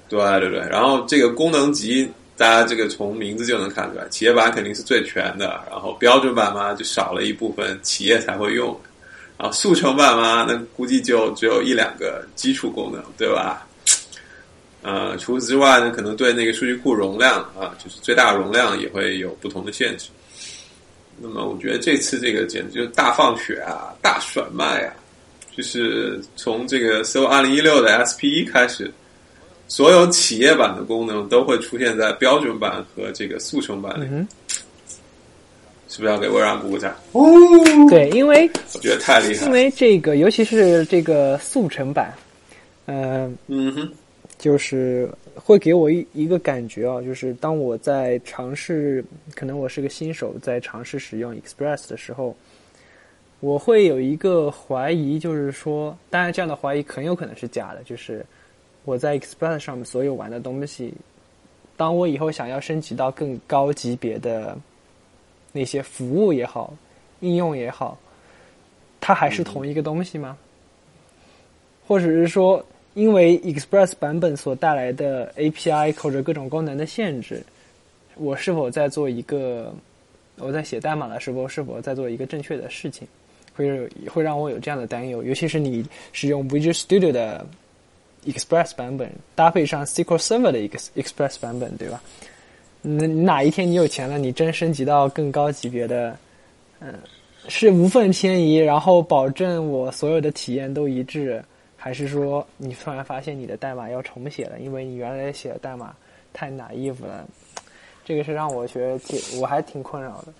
对对对，然后这个功能集，大家这个从名字就能看出来，企业版肯定是最全的，然后标准版嘛就少了一部分企业才会用，然后速成版嘛，那估计就只有一两个基础功能，对吧？呃，除此之外呢，可能对那个数据库容量啊，就是最大容量也会有不同的限制。那么我觉得这次这个简直就是大放血啊，大甩卖啊！就是从这个 So 二零一六的 SPE 开始，所有企业版的功能都会出现在标准版和这个速成版里，嗯是不是要给微软鼓鼓掌？哦，对，因为我觉得太厉害因。为这个，尤其是这个速成版，嗯、嗯哼，就是会给我一一个感觉啊，就是当我在尝试，可能我是个新手，在尝试使用 Express 的时候，我会有一个怀疑，就是说，当然这样的怀疑很有可能是假的，就是我在 Express 上面所有玩的东西，当我以后想要升级到更高级别的那些服务也好，应用也好，它还是同一个东西吗？或者是说，因为 Express 版本所带来的 API 或者各种功能的限制，我是否在做一个我在写代码的时候是否在做一个正确的事情，会有会让我有这样的担忧。尤其是你使用 Visual Studio 的 Express 版本，搭配上 SQL Server 的 Express 版本，对吧？那哪一天你有钱了，你真升级到更高级别的，嗯，是无缝迁移，然后保证我所有的体验都一致，还是说你突然发现你的代码要重写了，因为你原来写的代码太 naive 了？这个是让我觉得挺，我还挺困扰的。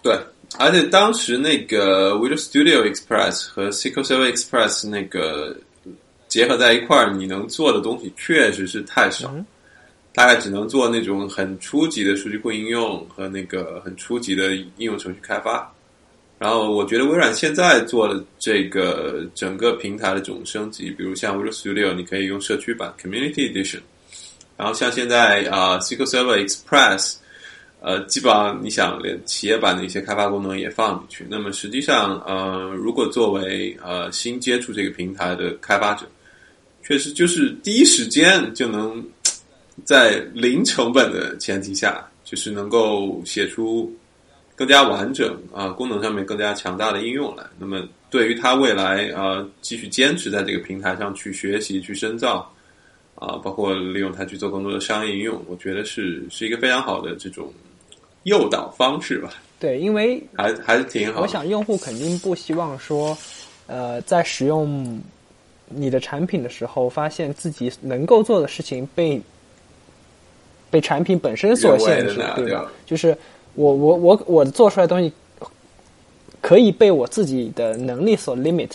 对，而且当时那个 Visual Studio Express 和 SQL Server Express 那个结合在一块儿，你能做的东西确实是太少，嗯大概只能做那种很初级的数据库应用和那个很初级的应用程序开发。然后我觉得微软现在做的这个整个平台的这种升级，比如像 Visual Studio，你可以用社区版 Community Edition，然后像现在啊、SQL Server Express，呃，基本上你想连企业版的一些开发功能也放进去。那么实际上，呃，如果作为呃新接触这个平台的开发者，确实就是第一时间就能在零成本的前提下，就是能够写出更加完整啊、功能上面更加强大的应用来。那么对于他未来啊、继续坚持在这个平台上去学习、去深造啊、包括利用它去做更多的商业应用，我觉得是是一个非常好的这种诱导方式吧，对，因为还还是挺好的。我想用户肯定不希望说，呃，在使用你的产品的时候，发现自己能够做的事情被被产品本身所限制对吧？就是我我我我做出来的东西，可以被我自己的能力所 limit，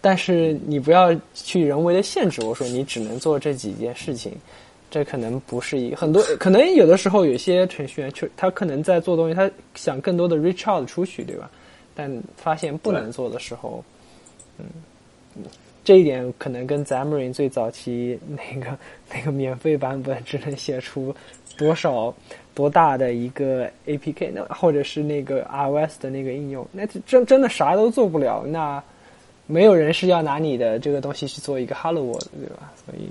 但是你不要去人为的限制我说你只能做这几件事情，这可能不是一很多可能有的时候有些程序员就他可能在做东西，他想更多的 reach out 出去，对吧？但发现不能做的时候，嗯，这一点可能跟 Xamarin 最早期那个 那个免费版本只能写出多少多大的一个 APK，那或者是那个 iOS 的那个应用，那真真的啥都做不了。那没有人是要拿你的这个东西去做一个 Hello World，对吧？所以，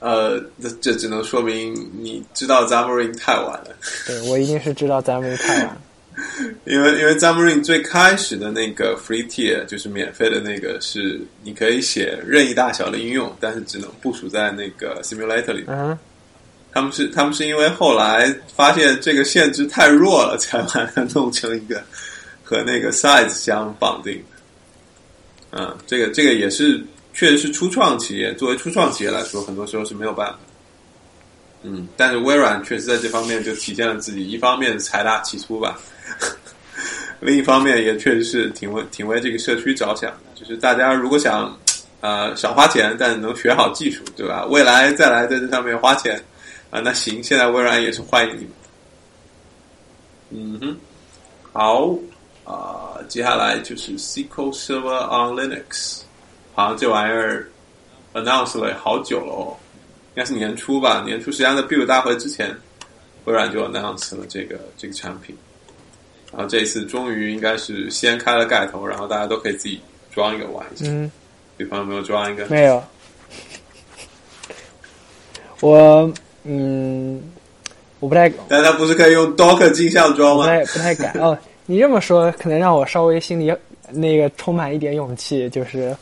呃，这这只能说明你知道 Xamarin 太晚了。对我一定是知道 Xamarin 太晚。因为因为 Xamarin 最开始的那个 Free Tier 就是免费的那个，是你可以写任意大小的应用，但是只能部署在那个 Simulator 里。嗯，他们是他们是因为后来发现这个限制太弱了，才把它弄成一个和那个 Size 相绑定。嗯，这个这个也是确实是初创企业，作为初创企业来说，很多时候是没有办法。嗯，但是微软确实在这方面就体现了自己，一方面财大气粗吧。另一方面，也确实是挺为挺为这个社区着想的。就是大家如果想呃少花钱，但能学好技术，对吧？未来再来在这上面花钱啊，那行，现在微软也是欢迎你们。嗯哼，好啊，接下来就是 SQL Server on Linux，好像这玩意儿 announce 了好久了哦，应该是年初吧，年初实际上在 Build 大会之前，微软就 announce 了这个这个产品。然后这一次终于应该是掀开了盖头，然后大家都可以自己装一个玩一下。嗯，对方有没有装一个？没有。我嗯，我不太。但他不是可以用 Docker 镜像装吗？不太不太敢哦。你这么说，可能让我稍微心里那个充满一点勇气，就是，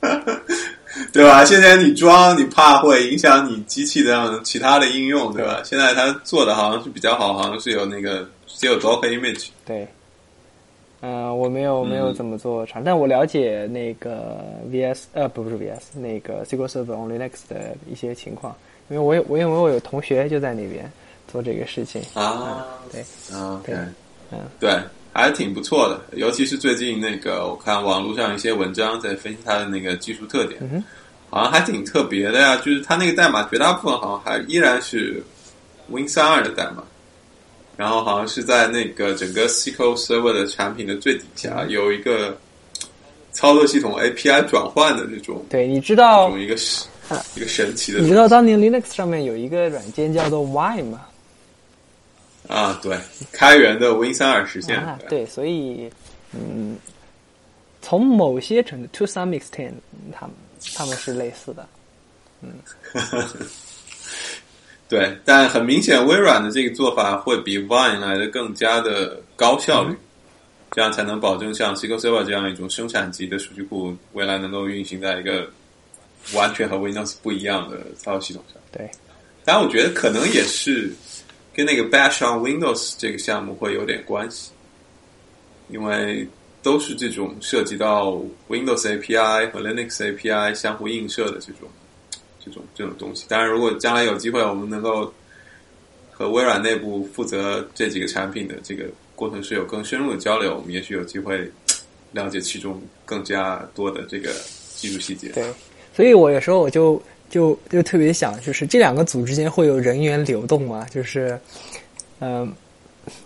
对吧？现在你装，你怕会影响你机器的其他的应用，对吧？现在他做的好像是比较好，好像是有那个。只有 Docker image。对，嗯，我没有没有怎么做尝，但我了解那个 VS 呃，不不是 VS，那个 SQL Server on Linux 的一些情况，因为我有我因为我有同学就在那边做这个事情啊，对啊，对，嗯，对，还是挺不错的，尤其是最近那个我看网络上一些文章在分析它的那个技术特点，好像还挺特别的呀，就是它那个代码绝大部分好像还依然是 Win 三二的代码。然后好像是在那个整个 SQL Server 的产品的最底下有一个操作系统 API 转换的这种，对，你知道一个一个神奇的，你知道当年 Linux 上面有一个软件叫做 Y 吗？啊，对，开源的 Win 三二实现，对，所以嗯，从某些程度 to some extent，他们他们是类似的，嗯。对，但很明显，微软的这个做法会比 Vine 来的更加的高效率，这样才能保证像 SQL Server 这样一种生产级的数据库，未来能够运行在一个完全和 Windows 不一样的操作系统上。对，但我觉得可能也是跟那个 Bash on Windows 这个项目会有点关系，因为都是这种涉及到 Windows API 和 Linux API 相互映射的这种。这种这种东西，当然，如果将来有机会，我们能够和微软内部负责这几个产品的这个工程师有更深入的交流，我们也许有机会了解其中更加多的这个技术细节。对，所以我有时候我就就就特别想，就是这两个组之间会有人员流动吗？就是，嗯，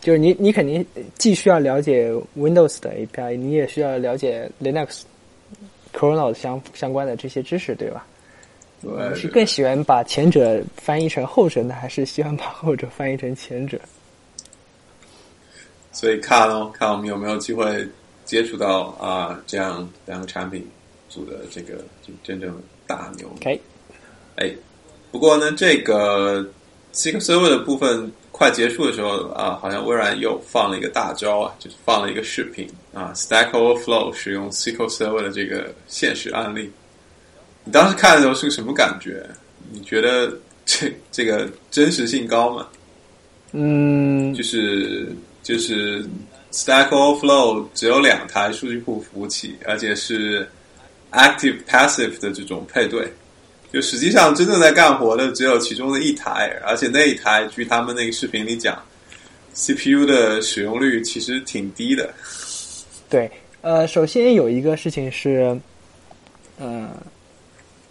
就是你你肯定既需要了解 Windows 的 API，你也需要了解 Linux、Kernel 相相关的这些知识，对吧？你是更喜欢把前者翻译成后者呢，还是喜欢把后者翻译成前者？所以看哦，看我们有没有机会接触到啊，这样两个产品组的这个就真正大牛。OK，哎，不过呢，这个 SQL Server 的部分快结束的时候啊，好像微软又放了一个大招啊，就是放了一个视频啊，Stack Overflow 使用 SQL Server 的这个现实案例。你当时看的时候是个什么感觉？你觉得这这个真实性高吗？嗯，就是就是 Stack Overflow 只有两台数据库服务器，而且是 Active Passive 的这种配对，就实际上真正在干活的只有其中的一台，而且那一台据他们那个视频里讲，CPU 的使用率其实挺低的。对，呃，首先有一个事情是，呃，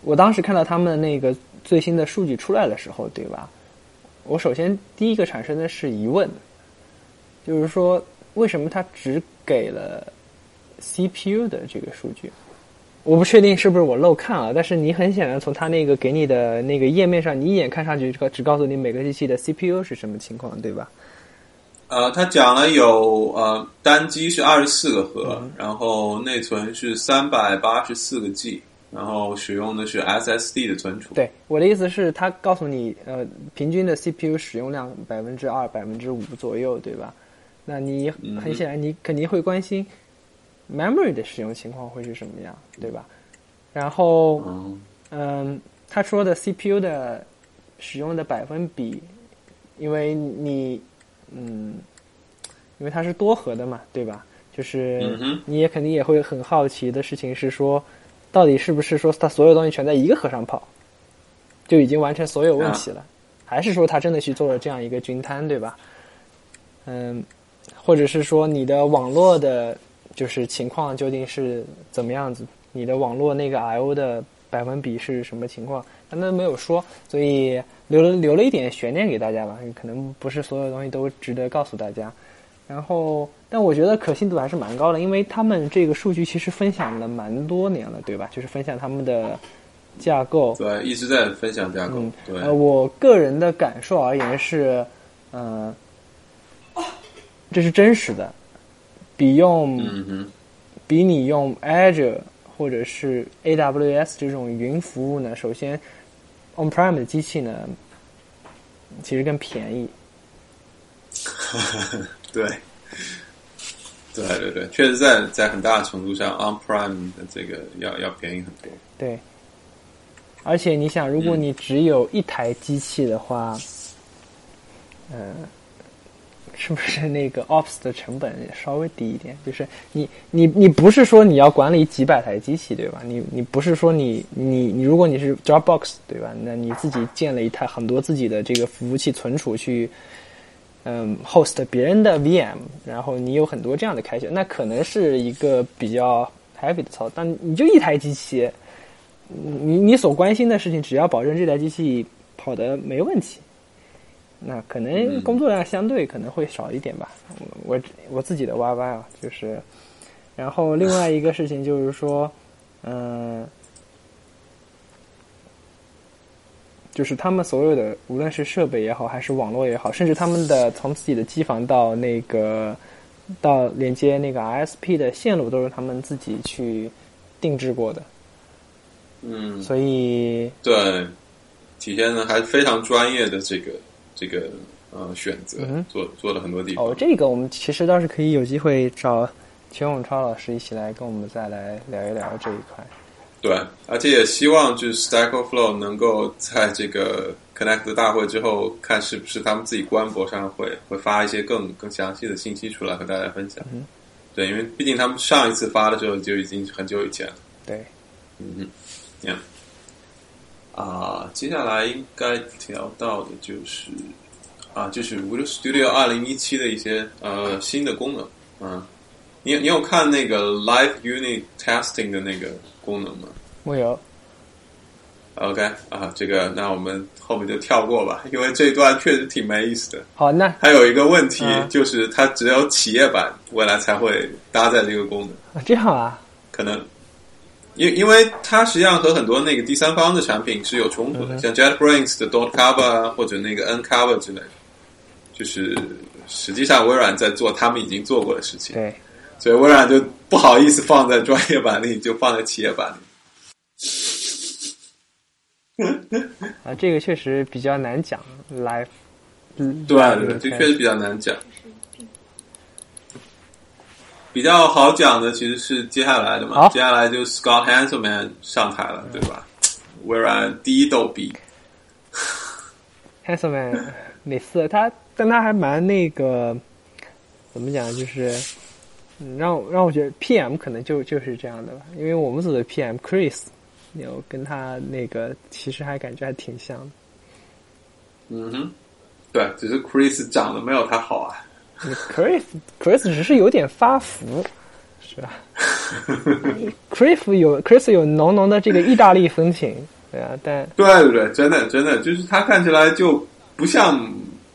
我当时看到他们那个最新的数据出来的时候，对吧？我首先第一个产生的是疑问，就是说为什么他只给了 CPU 的这个数据？我不确定是不是我漏看了，但是你很显然从他那个给你的那个页面上，你一眼看上去只告诉你每个机器的 CPU 是什么情况，对吧？呃，他讲了有呃单机是二十四个核，然后内存是三百八十四个 G，然后使用的是 SSD 的存储。对，我的意思是，它告诉你呃平均的 CPU 使用量百分之二、百分之五左右，对吧？那你很显然你肯定会关心 memory 的使用情况会是什么样，对吧？然后嗯，他说的 CPU 的使用的百分比，因为你。嗯，因为它是多核的嘛，对吧？就是你也肯定也会很好奇的事情是说，到底是不是说他所有东西全在一个核上跑，就已经完成所有问题了，还是说他真的去做了这样一个均摊，对吧？嗯，或者是说你的网络的，就是情况究竟是怎么样子？你的网络那个 I/O 的百分比是什么情况？他们没有说，所以。留了留了一点悬念给大家吧，可能不是所有东西都值得告诉大家。然后，但我觉得可信度还是蛮高的，因为他们这个数据其实分享了蛮多年了，对吧？就是分享他们的架构，对，一直在分享架构。对，呃，我个人的感受而言是，嗯，这是真实的，比用，比你用 Azure 或者是 AWS 这种云服务呢，首先。On-prem 的机器呢，其实更便宜。对，对对对，确实在在很大的程度上，On Prime 的这个要要便宜很多。对，而且你想，如果你只有一台机器的话，嗯。是不是那个 Ops 的成本稍微低一点？就是你你你不是说你要管理几百台机器对吧？你你不是说你你你如果你是 Dropbox 对吧？那你自己建了一台很多自己的这个服务器存储去，嗯，host 别人的 VM，然后你有很多这样的开销，那可能是一个比较 heavy 的操作。但你就一台机器，你你所关心的事情，只要保证这台机器跑的没问题。那可能工作量相对可能会少一点吧，我我自己的 YY 啊，就是，然后另外一个事情就是说，嗯，就是他们所有的无论是设备也好，还是网络也好，甚至他们的 从自己的机房到那个到连接那个 ISP 的线路，都是他们自己去定制过的。嗯，所以对，体现的还是非常专业的这个。这个呃选择做做了很多地方哦，这个我们其实倒是可以有机会找钱永超老师一起来跟我们再来聊一聊这一块。对，而且也希望就是 Stack Overflow 能够在这个 Connect 大会之后，看是不是他们自己官博上会会发一些更更详细的信息出来和大家分享。嗯，对，因为毕竟他们上一次发的时候就已经很久以前了。对，嗯嗯，这样。啊，接下来应该聊到的就是啊，就是 Visual Studio 二零一七的一些呃新的功能啊。你你有看那个 Live Unit Testing 的那个功能吗？没有。OK 啊，这个那我们后面就跳过吧，因为这一段确实挺没意思的。好，那还有一个问题就是，它只有企业版未来才会搭载这个功能。啊，这样啊？可能。因因为它实际上和很多那个第三方的产品是有冲突的，像 JetBrains 的 Dot Cover 啊或者那个 N Cover 之类的，就是实际上微软在做他们已经做过的事情。对，所以微软就不好意思放在专业版里，就放在企业版里。啊，这个确实比较难讲 Life，嗯，对对，这确实比较难讲。比较好讲的其实是接下来的嘛，接下来就 Scott Hanselman 上台了，对吧？微软第一逗比，Hanselman 每次他，但他还蛮那个，怎么讲？就是让让我觉得 PM 可能就就是这样的吧，因为我们组的 PM Chris 有跟他那个，其实还感觉还挺像的。嗯哼，对，只是 Chris 长得没有他好啊。Chris Chris 只是有点发福，是吧？Chris 有 Chris 有浓浓的这个意大利风情，对啊，但对对对，真的真的就是他看起来就不像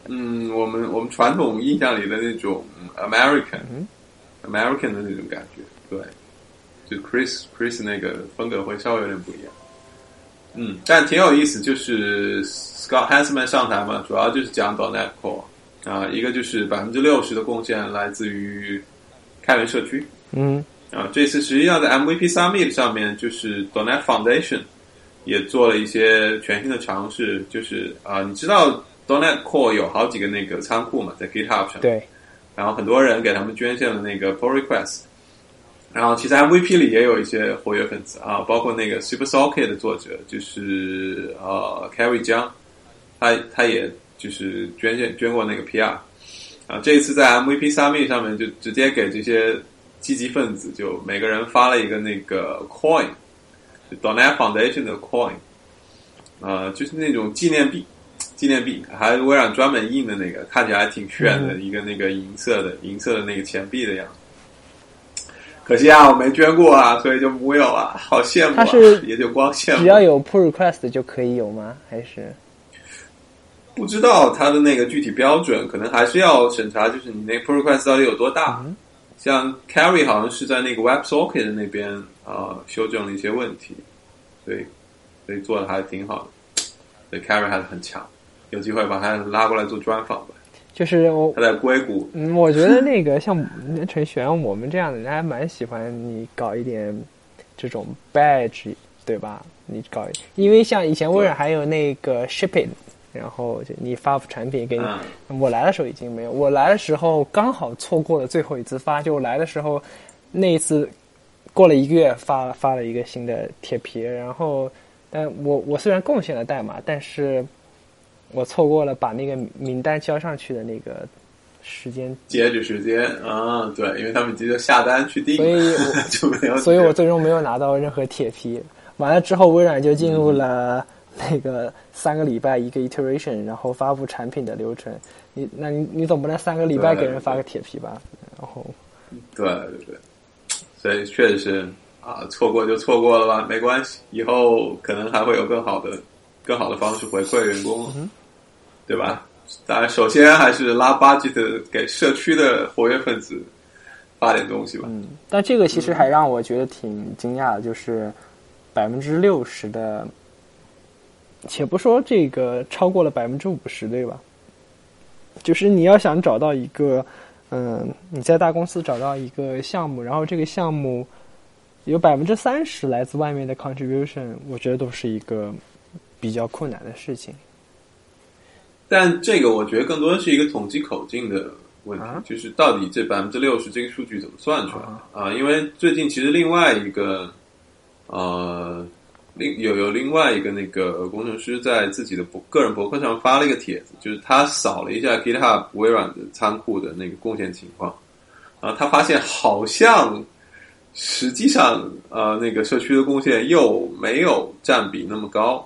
嗯我们我们传统印象里的那种 American、American 的那种感觉，对，就 Chris Chris 那个风格会稍微有点不一样。嗯，但挺有意思，就是 Scott Hanselman 上台嘛，主要就是讲 Donet Core 啊，一个就是百分之六十的贡献来自于开源社区，嗯。啊，这次实际上在 MVP Summit 上面，就是 Donet Foundation 也做了一些全新的尝试，就是啊，你知道 Donet Core 有好几个那个仓库嘛，在 GitHub 上，对，然后很多人给他们捐献了那个 pull request，然后其实 MVP 里也有一些活跃分子啊，包括那个 Super Socket 的作者就是呃 Carry 江，他他也就是捐献捐过那个 PR，啊，这一次在 MVP Summit 上面就直接给这些积极分子就每个人发了一个那个 coin，就 .NET Foundation 的 coin，啊，就是那种纪念币。纪念币，还微软专门印的那个，看起来挺炫的，一个那个银色的银色的那个钱币的样子。可惜啊，我没捐过啊，所以就没有啊，好羡慕、啊。它是也就光羡慕。只要有 pull request 就可以有吗？还是不知道它的那个具体标准，可能还是要审查，就是你那 pull request 到底有多大。嗯像 Carry 好像是在那个 WebSocket 那边啊、呃修正了一些问题，所以所以做的还挺好的。所以 Carry 还是很强，有机会把他拉过来做专访吧。就是我他在硅谷，嗯，我觉得那个像陈璇我们这样的人，还蛮喜欢你搞一点这种 badge，对吧？你搞，因为像以前微软还有那个 shipping，然后就你发产品给你。嗯，我来的时候已经没有，我来的时候刚好错过了最后一次发，就我来的时候那一次过了一个月发发了一个新的铁皮，然后但我我虽然贡献了代码，但是我错过了把那个名单交上去的那个时间，截止时间啊，对，因为他们急着下单去订，所以 就没有，所以我最终没有拿到任何铁皮。完了之后，微软就进入了那个三个礼拜一个 iteration，然后发布产品的流程。你那你你总不能三个礼拜给人发个铁皮吧？然后对对对，所以确实是啊，错过就错过了吧，没关系，以后可能还会有更好的、更好的方式回馈员工，嗯、对吧？当然，首先还是拉 budget 给社区的活跃分子发点东西吧。嗯，但这个其实还让我觉得挺惊讶的，就是百分之六十的，且不说这个超过了百分之五十，对吧？就是你要想找到一个，嗯，你在大公司找到一个项目，然后这个项目有百分之三十来自外面的 contribution，我觉得都是一个比较困难的事情。但这个我觉得更多的是一个统计口径的问题，啊、就是到底这百分之六十这个数据怎么算出来的啊？因为最近其实另外一个呃，另有有另外一个那个工程师在自己的博个人博客上发了一个帖子，就是他扫了一下 GitHub 微软的仓库的那个贡献情况，啊，他发现好像实际上呃那个社区的贡献又没有占比那么高。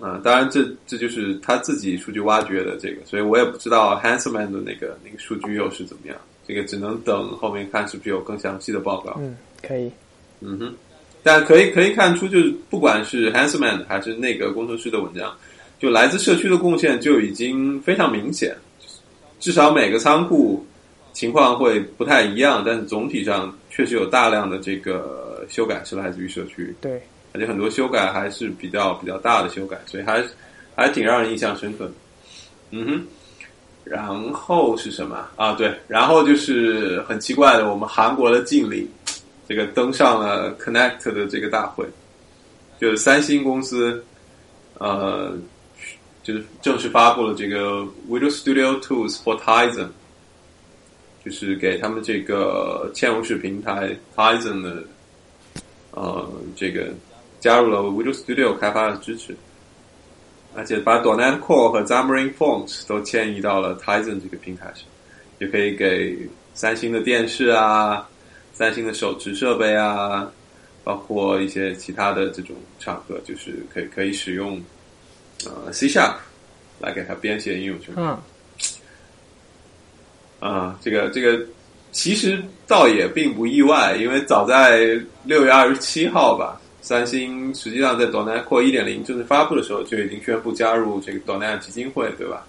啊，当然这这就是他自己数据挖掘的这个，所以我也不知道 Hanselman 的那个那个数据又是怎么样，这个只能等后面看是不是有更详细的报告。嗯，可以。嗯哼，但可以可以看出，就是不管是 Hanselman 还是那个工程师的文章，就来自社区的贡献就已经非常明显，至少每个仓库情况会不太一样，但是总体上确实有大量的这个修改是来自于社区。对。而且很多修改还是比较比较大的修改，所以还还挺让人印象深刻的。嗯哼，然后是什么啊？对，然后就是很奇怪的，我们韩国的敬礼这个登上了 Connect 的这个大会，就是三星公司呃，就是正式发布了这个 Visual Studio Tools for Tizen，就是给他们这个嵌入式平台 Tizen 的呃这个。加入了 Visual Studio 开发的支持，而且把 .NET Core 和 Xamarin Fonts 都迁移到了 Tizen 这个平台上，也可以给三星的电视啊、三星的手持设备啊，包括一些其他的这种场合，就是可以可以使用呃 C Sharp 来给它编写应用程序。嗯，啊，这个这个其实倒也并不意外，因为早在六月二十七号吧，三星实际上在 .NET Core 一点零正式发布的时候就已经宣布加入这个 .NET 基金会，对吧？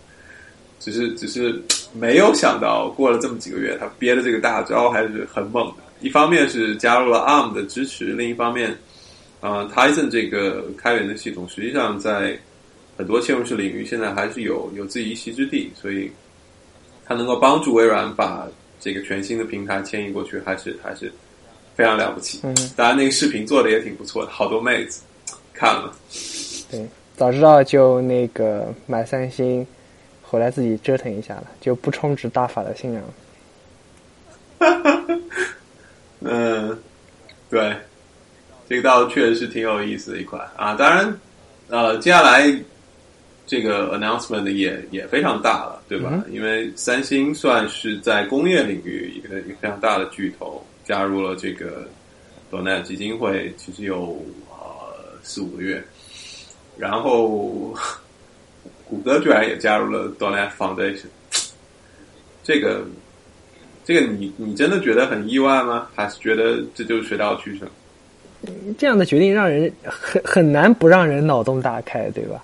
只是只是没有想到过了这么几个月，他憋的这个大招还是很猛的。一方面是加入了 ARM 的支持，另一方面，啊，Tizen 这个开源的系统实际上在很多嵌入式领域现在还是有有自己一席之地，所以。它能够帮助微软把这个全新的平台迁移过去，还是还是非常了不起。嗯，当然那个视频做的也挺不错的，好多妹子看了。对，早知道就那个买三星，回来自己折腾一下了，就不充值大法的信仰。哈哈，嗯，对，这个倒确实是挺有意思的一款啊。当然，呃，接下来。这个 announcement 也也非常大了，对吧？因为三星算是在工业领域一个一个非常大的巨头，加入了这个 .NET 基金会，其实有呃四五个月。然后谷歌居然也加入了 .NET Foundation，这个这个你你真的觉得很意外吗？还是觉得这就是水到渠成？这样的决定让人很很难不让人脑洞大开，对吧？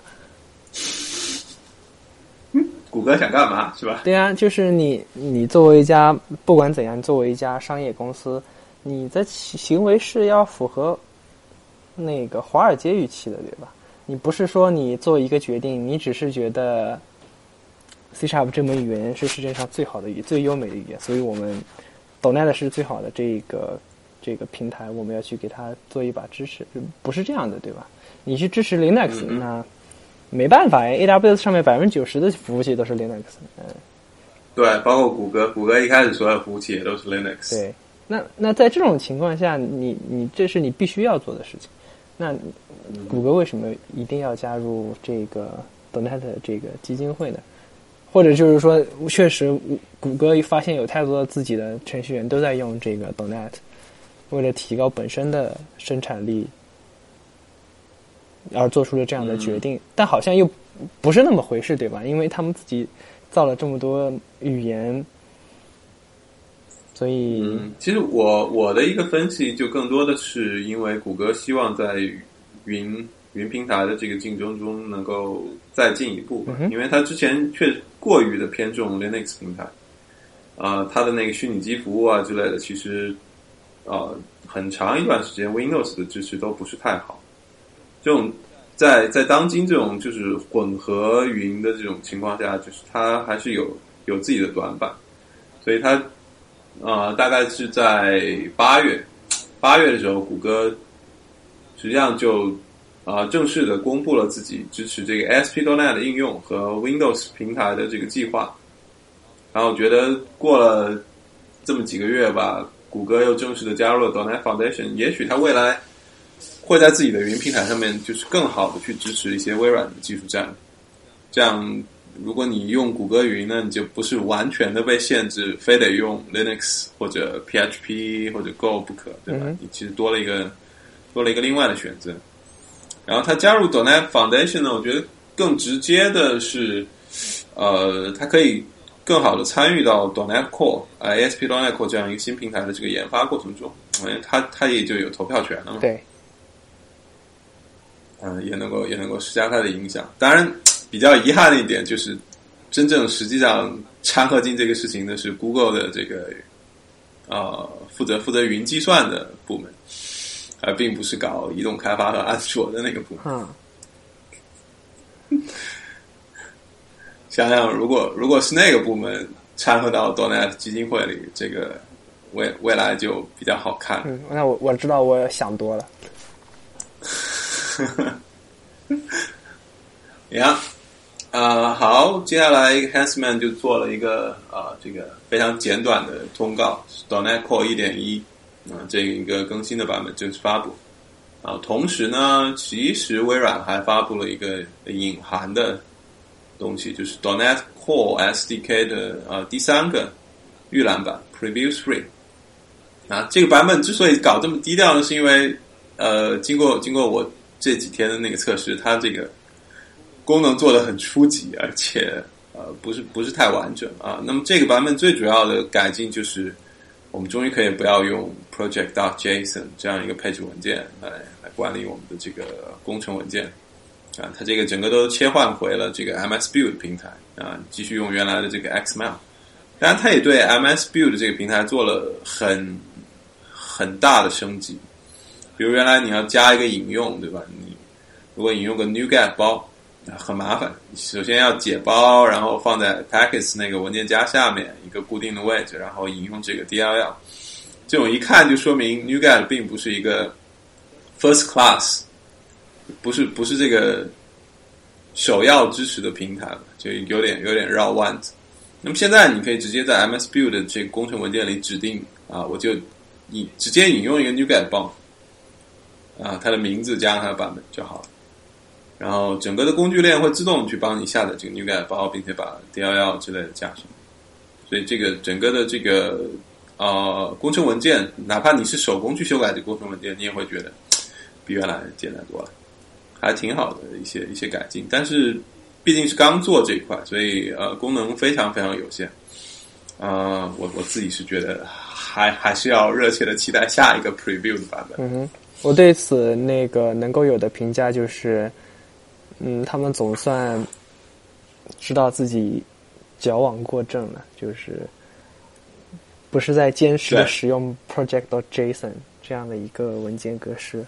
谷歌想干嘛是吧？对啊，就是你，你作为一家不管怎样，作为一家商业公司，你的行为是要符合那个华尔街预期的，对吧？你不是说你做一个决定，你只是觉得 C Sharp 这门语言是世界上最好的语、最优美的语言，所以我们 .NET 是最好的这个这个平台，我们要去给它做一把支持，不是这样的，对吧？你去支持 Linux，那。没办法呀，A W S 上面百分之九十的服务器都是 Linux。嗯，对，包括谷歌，谷歌一开始所有服务器也都是 Linux。对，那那在这种情况下，你你这是你必须要做的事情。那谷歌为什么一定要加入这个 Donet 这个基金会呢？或者就是说，确实谷歌发现有太多的自己的程序员都在用这个 Donet，为了提高本身的生产力。而做出了这样的决定，但好像又不是那么回事，对吧？因为他们自己造了这么多语言，所以，其实我我的一个分析就更多的是因为谷歌希望在云云平台的这个竞争中能够再进一步，因为它之前确过于的偏重 Linux 平台，啊，它的那个虚拟机服务啊之类的，其实啊，很长一段时间 Windows 的支持都不是太好。这种在在当今这种就是混合云的这种情况下，就是它还是有有自己的短板，所以它啊大概是在八月八月的时候，谷歌实际上就啊正式的公布了自己支持这个 ASP.NET 的应用和 Windows 平台的这个计划。然后我觉得过了这么几个月吧，谷歌又正式的加入了 .NET Foundation，也许它未来。会在自己的云平台上面，就是更好的去支持一些微软的技术站。这样，如果你用谷歌云呢，你就不是完全的被限制，非得用 Linux 或者 PHP 或者 Go 不可，对吧？你其实多了一个多了一个另外的选择。然后它加入 .NET Foundation 呢，我觉得更直接的是，呃，它可以更好的参与到 .NET Core 啊 ASP.NET Core 这样一个新平台的这个研发过程中，因为它它也就有投票权了嘛。对。嗯，也能够也能够施加它的影响。当然，比较遗憾的一点就是，真正实际上掺和进这个事情的是 Google 的这个啊负责负责云计算的部门，而并不是搞移动开发和安卓的那个部门。嗯 想想，如果如果是那个部门掺和到 Donet 基金会里，这个未未来就比较好看。嗯，那我我知道，我想多了。呵呵，呀，啊，好，接下来 Hansman 就做了一个啊，这个非常简短的通告，Donet Core 一点一啊，这一个更新的版本正式发布啊。同时呢，其实微软还发布了一个隐含的东西，就是 Donet Core SDK 的啊第三个预览版 Preview Three 啊。这个版本之所以搞这么低调呢，是因为呃，经过经过我。这几天的那个测试，它这个功能做的很初级，而且呃不是不是太完整啊。那么这个版本最主要的改进就是，我们终于可以不要用 project dot JSON 这样一个配置文件来来管理我们的这个工程文件啊，它这个整个都切换回了这个 MS Build 平台啊，继续用原来的这个 XML。当然，它也对 MS Build 这个平台做了很很大的升级。比如原来你要加一个引用，对吧？你如果引用个 NuGet 包，很麻烦。首先要解包，然后放在 Packets 那个文件夹下面一个固定的位置，然后引用这个 DLL。这种一看就说明 NuGet 并不是一个 First Class，不是不是这个首要支持的平台了，就有点有点绕弯子。那么现在你可以直接在 MS Build 的这个工程文件里指定啊，我就引直接引用一个 NuGet 包。啊，它的名字加上它的版本就好了。然后整个的工具链会自动去帮你下载这个 NuGet 包，并且把 DLL 之类的加上。所以这个整个的这个呃工程文件，哪怕你是手工去修改这工程文件，你也会觉得比原来简单多了，还挺好的一些一些改进。但是毕竟是刚做这一块，所以呃功能非常非常有限。啊、我我自己是觉得还还是要热切的期待下一个 Preview 的版本。嗯哼。我对此那个能够有的评价就是，嗯，他们总算知道自己矫枉过正了，就是不是在坚持的使用 project.json 这样的一个文件格式。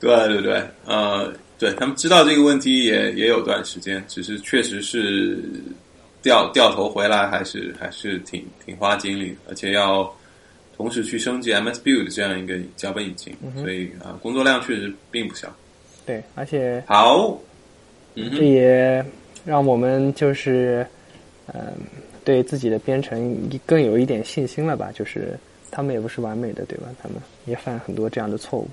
对对对，呃，对他们知道这个问题也也有段时间，只是确实是掉掉头回来，还是还是挺挺花精力，而且要。同时去升级 MS Build 这样一个脚本引擎，嗯、所以啊，工作量确实并不小。对，而且好，嗯，这也让我们就是嗯、呃，对自己的编程更有一点信心了吧？就是他们也不是完美的，对吧？他们也犯很多这样的错误。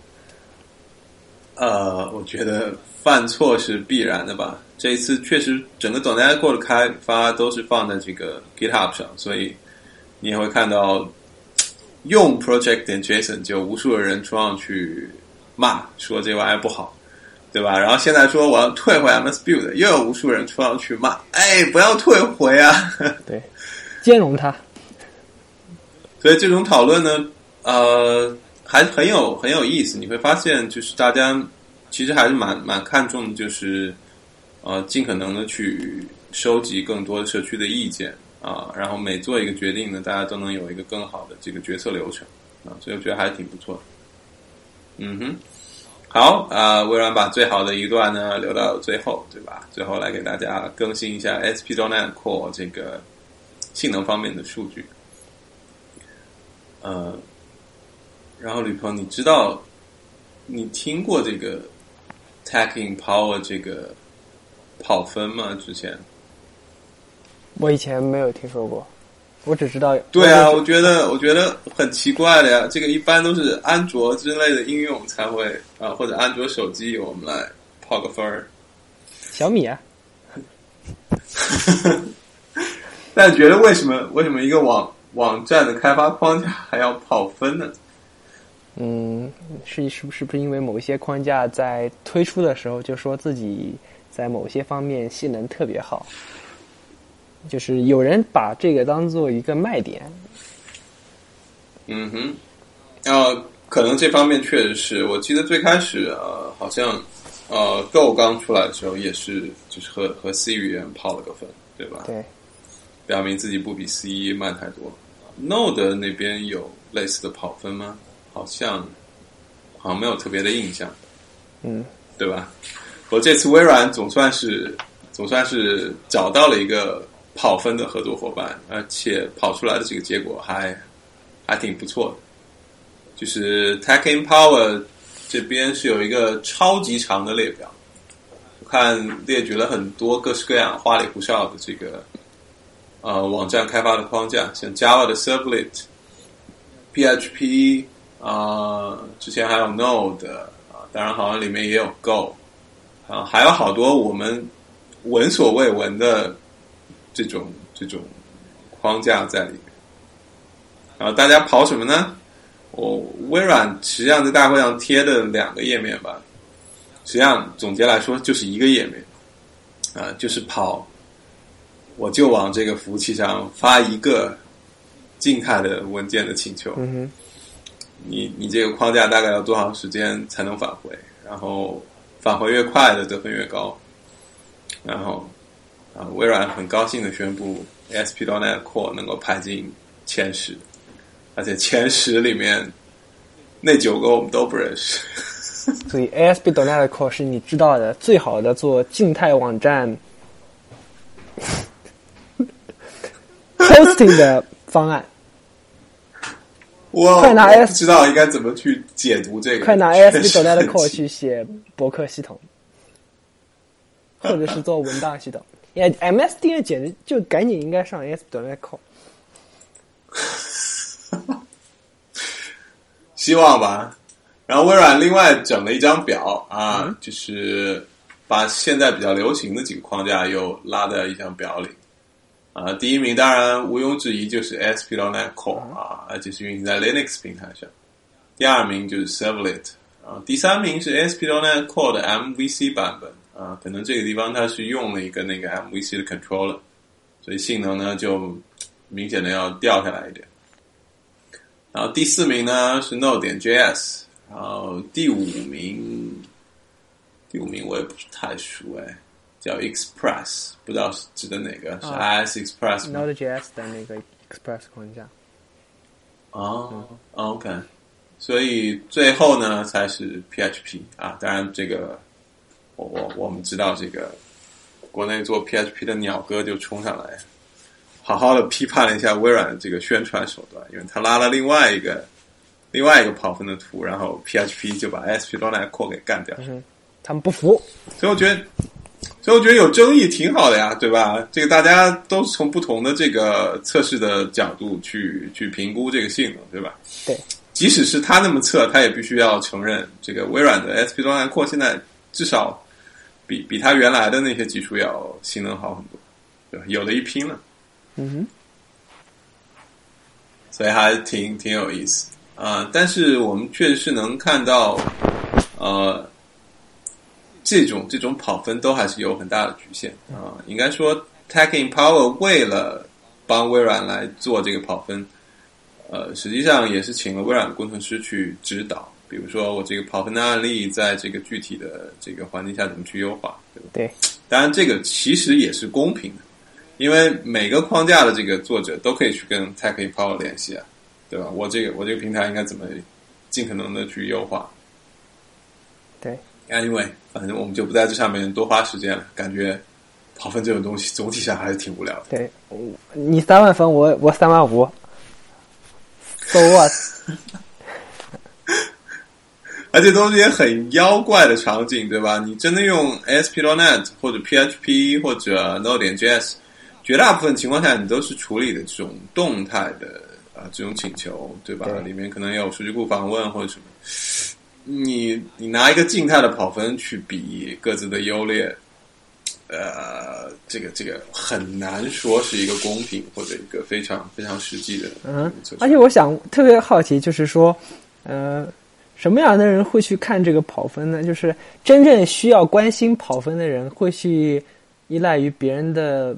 呃，我觉得犯错是必然的吧。这一次确实整个 .NET Core 的开发都是放在这个 GitHub 上，所以你也会看到。用 project 点 JSON 就无数的人冲上去骂，说这玩意儿不好，对吧？然后现在说我要退回 MS Build，又有无数人冲上去骂，哎，不要退回啊！对，兼容它。所以这种讨论呢，呃，还很有很有意思。你会发现，就是大家其实还是蛮蛮看重的，就是呃，尽可能的去收集更多社区的意见。啊，然后每做一个决定呢，大家都能有一个更好的这个决策流程啊，所以我觉得还是挺不错的。嗯哼，好啊，微软把最好的一段呢留到最后，对吧？最后来给大家更新一下 SP.NET Core 这个性能方面的数据。呃，然后吕鹏，你知道你听过这个 Tacking Power 这个跑分吗？之前？我以前没有听说过，我只知道。对啊，我觉得我觉得很奇怪的呀，这个一般都是安卓之类的应用才会啊，或者安卓手机我们来跑个分儿。小米啊。但觉得为什么为什么一个网网站的开发框架还要跑分呢？嗯，是是不是不是因为某一些框架在推出的时候就说自己在某些方面性能特别好？就是有人把这个当做一个卖点。嗯哼，呃，可能这方面确实是我记得最开始呃，好像呃，Go 刚出来的时候也是，就是和和 C 语言跑了个分，对吧？对，表明自己不比 C 慢太多。Node 那边有类似的跑分吗？好像好像没有特别的印象。嗯，对吧？我这次微软总算是总算是找到了一个。跑分的合作伙伴，而且跑出来的这个结果还还挺不错的。就是 Tech Power 这边是有一个超级长的列表，我看列举了很多各式各样花里胡哨的这个呃网站开发的框架，像 Java 的 Servlet、PHP 啊、之前还有 Node 啊，当然好像里面也有 Go 啊，还有好多我们闻所未闻的。这种这种框架在里面，然后大家跑什么呢？我微软实际上在大会上贴的两个页面吧，实际上总结来说就是一个页面，啊、呃，就是跑我就往这个服务器上发一个静态的文件的请求。嗯，你你这个框架大概要多长时间才能返回？然后返回越快的得分越高。然后啊，微软很高兴的宣布，ASP.NET Core 能够排进前十，而且前十里面那九个我们都不认识。所以 ASP.NET Core 是你知道的最好的做静态网站 hosting 的方案。我快拿不知道应该怎么去解读这个，快拿 ASP.NET 很 Core 去写博客系统，或者是做文档系统。也 MSDN 简直就赶紧应该上 ASP.NET Core。希望吧。然后微软另外整了一张表啊，就是把现在比较流行的几个框架又拉在一张表里。啊，第一名当然毋庸置疑就是 ASP.NET Core 啊，而且是运行在 Linux 平台上。第二名就是 Servlet 啊，第三名是 ASP.NET Core 的 MVC 版本啊，可能这个地方它是用了一个那个 MVC 的 controller，所以性能呢就明显的要掉下来一点。然后第四名呢是 Node 点 JS，然后第五名，第五名我也不是太熟哎，叫 Express，不知道是指的哪个，是啊 IS Express 吗？Node.js 的那个 Express 框架。哦、o k 所以最后呢才是 PHP 啊，当然这个我我我们知道这个国内做 PHP 的鸟哥就冲上来，好好的批判了一下微软的这个宣传手段，因为他拉了另外一个另外一个跑分的图，然后 PHP 就把 Core 给干掉，嗯，他们不服。所以我觉得，所以我觉得有争议挺好的呀，对吧？这个大家都是从不同的这个测试的角度去去评估这个性能，对吧？对，即使是他那么测，他也必须要承认，这个微软的 ASP.NET Core 现在至少比比它原来的那些技术要性能好很多，对吧？有的一拼了，嗯哼，所以还挺挺有意思啊、但是我们确实是能看到，呃，这种这种跑分都还是有很大的局限啊、应该说，Tacking Power 为了帮微软来做这个跑分，呃，实际上也是请了微软的工程师去指导，比如说我这个跑分的案例，在这个具体的这个环境下怎么去优化，对吧？对，当然这个其实也是公平的，因为每个框架的这个作者都可以去跟 Tech Power 联系啊，对吧？我这个我这个平台应该怎么尽可能的去优化对，？Anyway，反正我们就不在这上面多花时间了，感觉跑分这种东西总体上还是挺无聊的。对，你三万分，我我三万五。So what？而且都是些很妖怪的场景，对吧？你真的用 ASP.NET 或者 PHP 或者 Node.js，绝大部分情况下你都是处理的这种动态的啊这种请求，对吧？对里面可能有数据库访问或者什么。你你拿一个静态的跑分去比各自的优劣，呃，这个这个很难说是一个公平或者一个非常非常实际的嗯，而且我想特别好奇，就是说，呃，什么样的人会去看这个跑分呢？就是真正需要关心跑分的人，会去依赖于别人的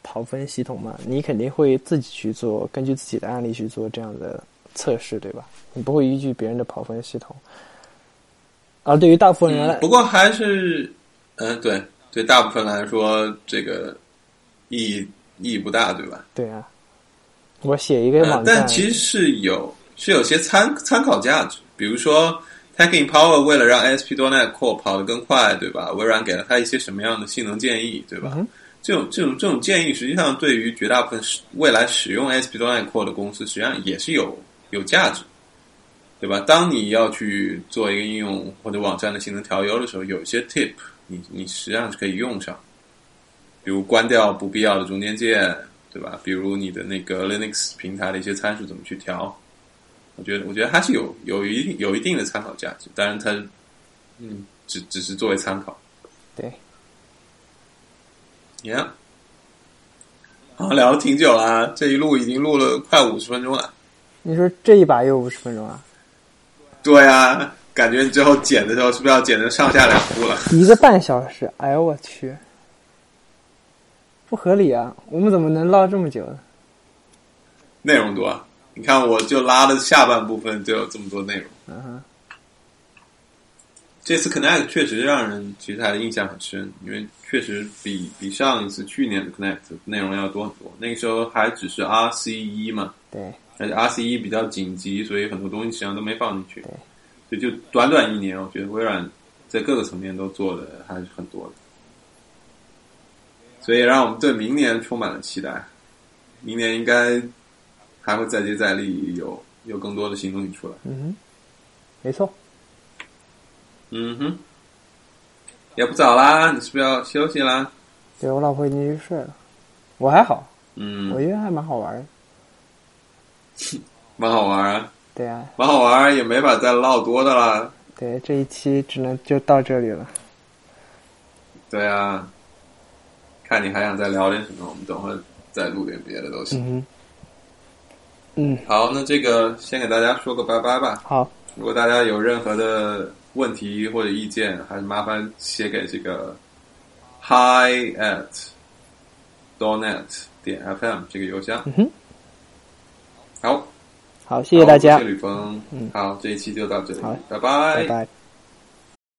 跑分系统吗？你肯定会自己去做，根据自己的案例去做这样的测试，对吧？你不会依据别人的跑分系统。而对于大部分人来，嗯不过还是，嗯、对，对大部分来说，这个意义意义不大，对吧？对啊，我写一个呃网，站，但其实是有是有些参参考价值，比如说 in Power 为了让 ASP.NET Core 跑得更快，对吧？微软给了它一些什么样的性能建议，对吧？嗯这种这种这种建议，实际上对于绝大部分使未来使用 ASP.NET Core 的公司，实际上也是有有价值，对吧？当你要去做一个应用或者网站的性能调优的时候，有一些 tip 你你实际上是可以用上，比如关掉不必要的中间件，对吧？比如你的那个 Linux 平台的一些参数怎么去调，我觉得我觉得还是有有一定有一定的参考价值，当然它嗯只只是作为参考。对，Yeah，好，聊了挺久了啊，这一路已经录了快五十分钟了。你说这一把又五十分钟啊？对啊，感觉你最后剪的时候是不是要剪成上下两部了？一个半小时，哎呦我去！不合理啊！我们怎么能唠这么久呢？内容多啊！你看，我就拉的下半部分就有这么多内容。嗯哼，这次 Connect 确实让人其实还印象很深，因为确实比比上一次去年的 Connect 内容要多很多。那个时候还只是 RC 一嘛，对，而且 RC 一比较紧急，所以很多东西实际上都没放进去。对，就就短短一年，我觉得微软在各个层面都做的还是很多的，所以让我们对明年充满了期待。明年应该还会再接再厉，有有更多的新东西出来。嗯哼，没错。嗯哼，也不早啦，你是不是要休息啦？对我老婆已经去睡了，我还好，嗯我，觉得还蛮好玩的。蛮好玩啊，对啊，蛮好玩，也没法再唠多的啦。对，这一期只能就到这里了。对啊，看你还想再聊点什么，我们等会再录点别的都行。嗯哼，嗯，好，那这个先给大家说个拜拜吧。好，如果大家有任何的问题或者意见，还是麻烦写给这个 hi at donet 点 fm 这个邮箱。嗯哼，好，好，谢谢大家。好，我是吕峰。嗯。好，这一期就到这里。好，拜拜。拜拜。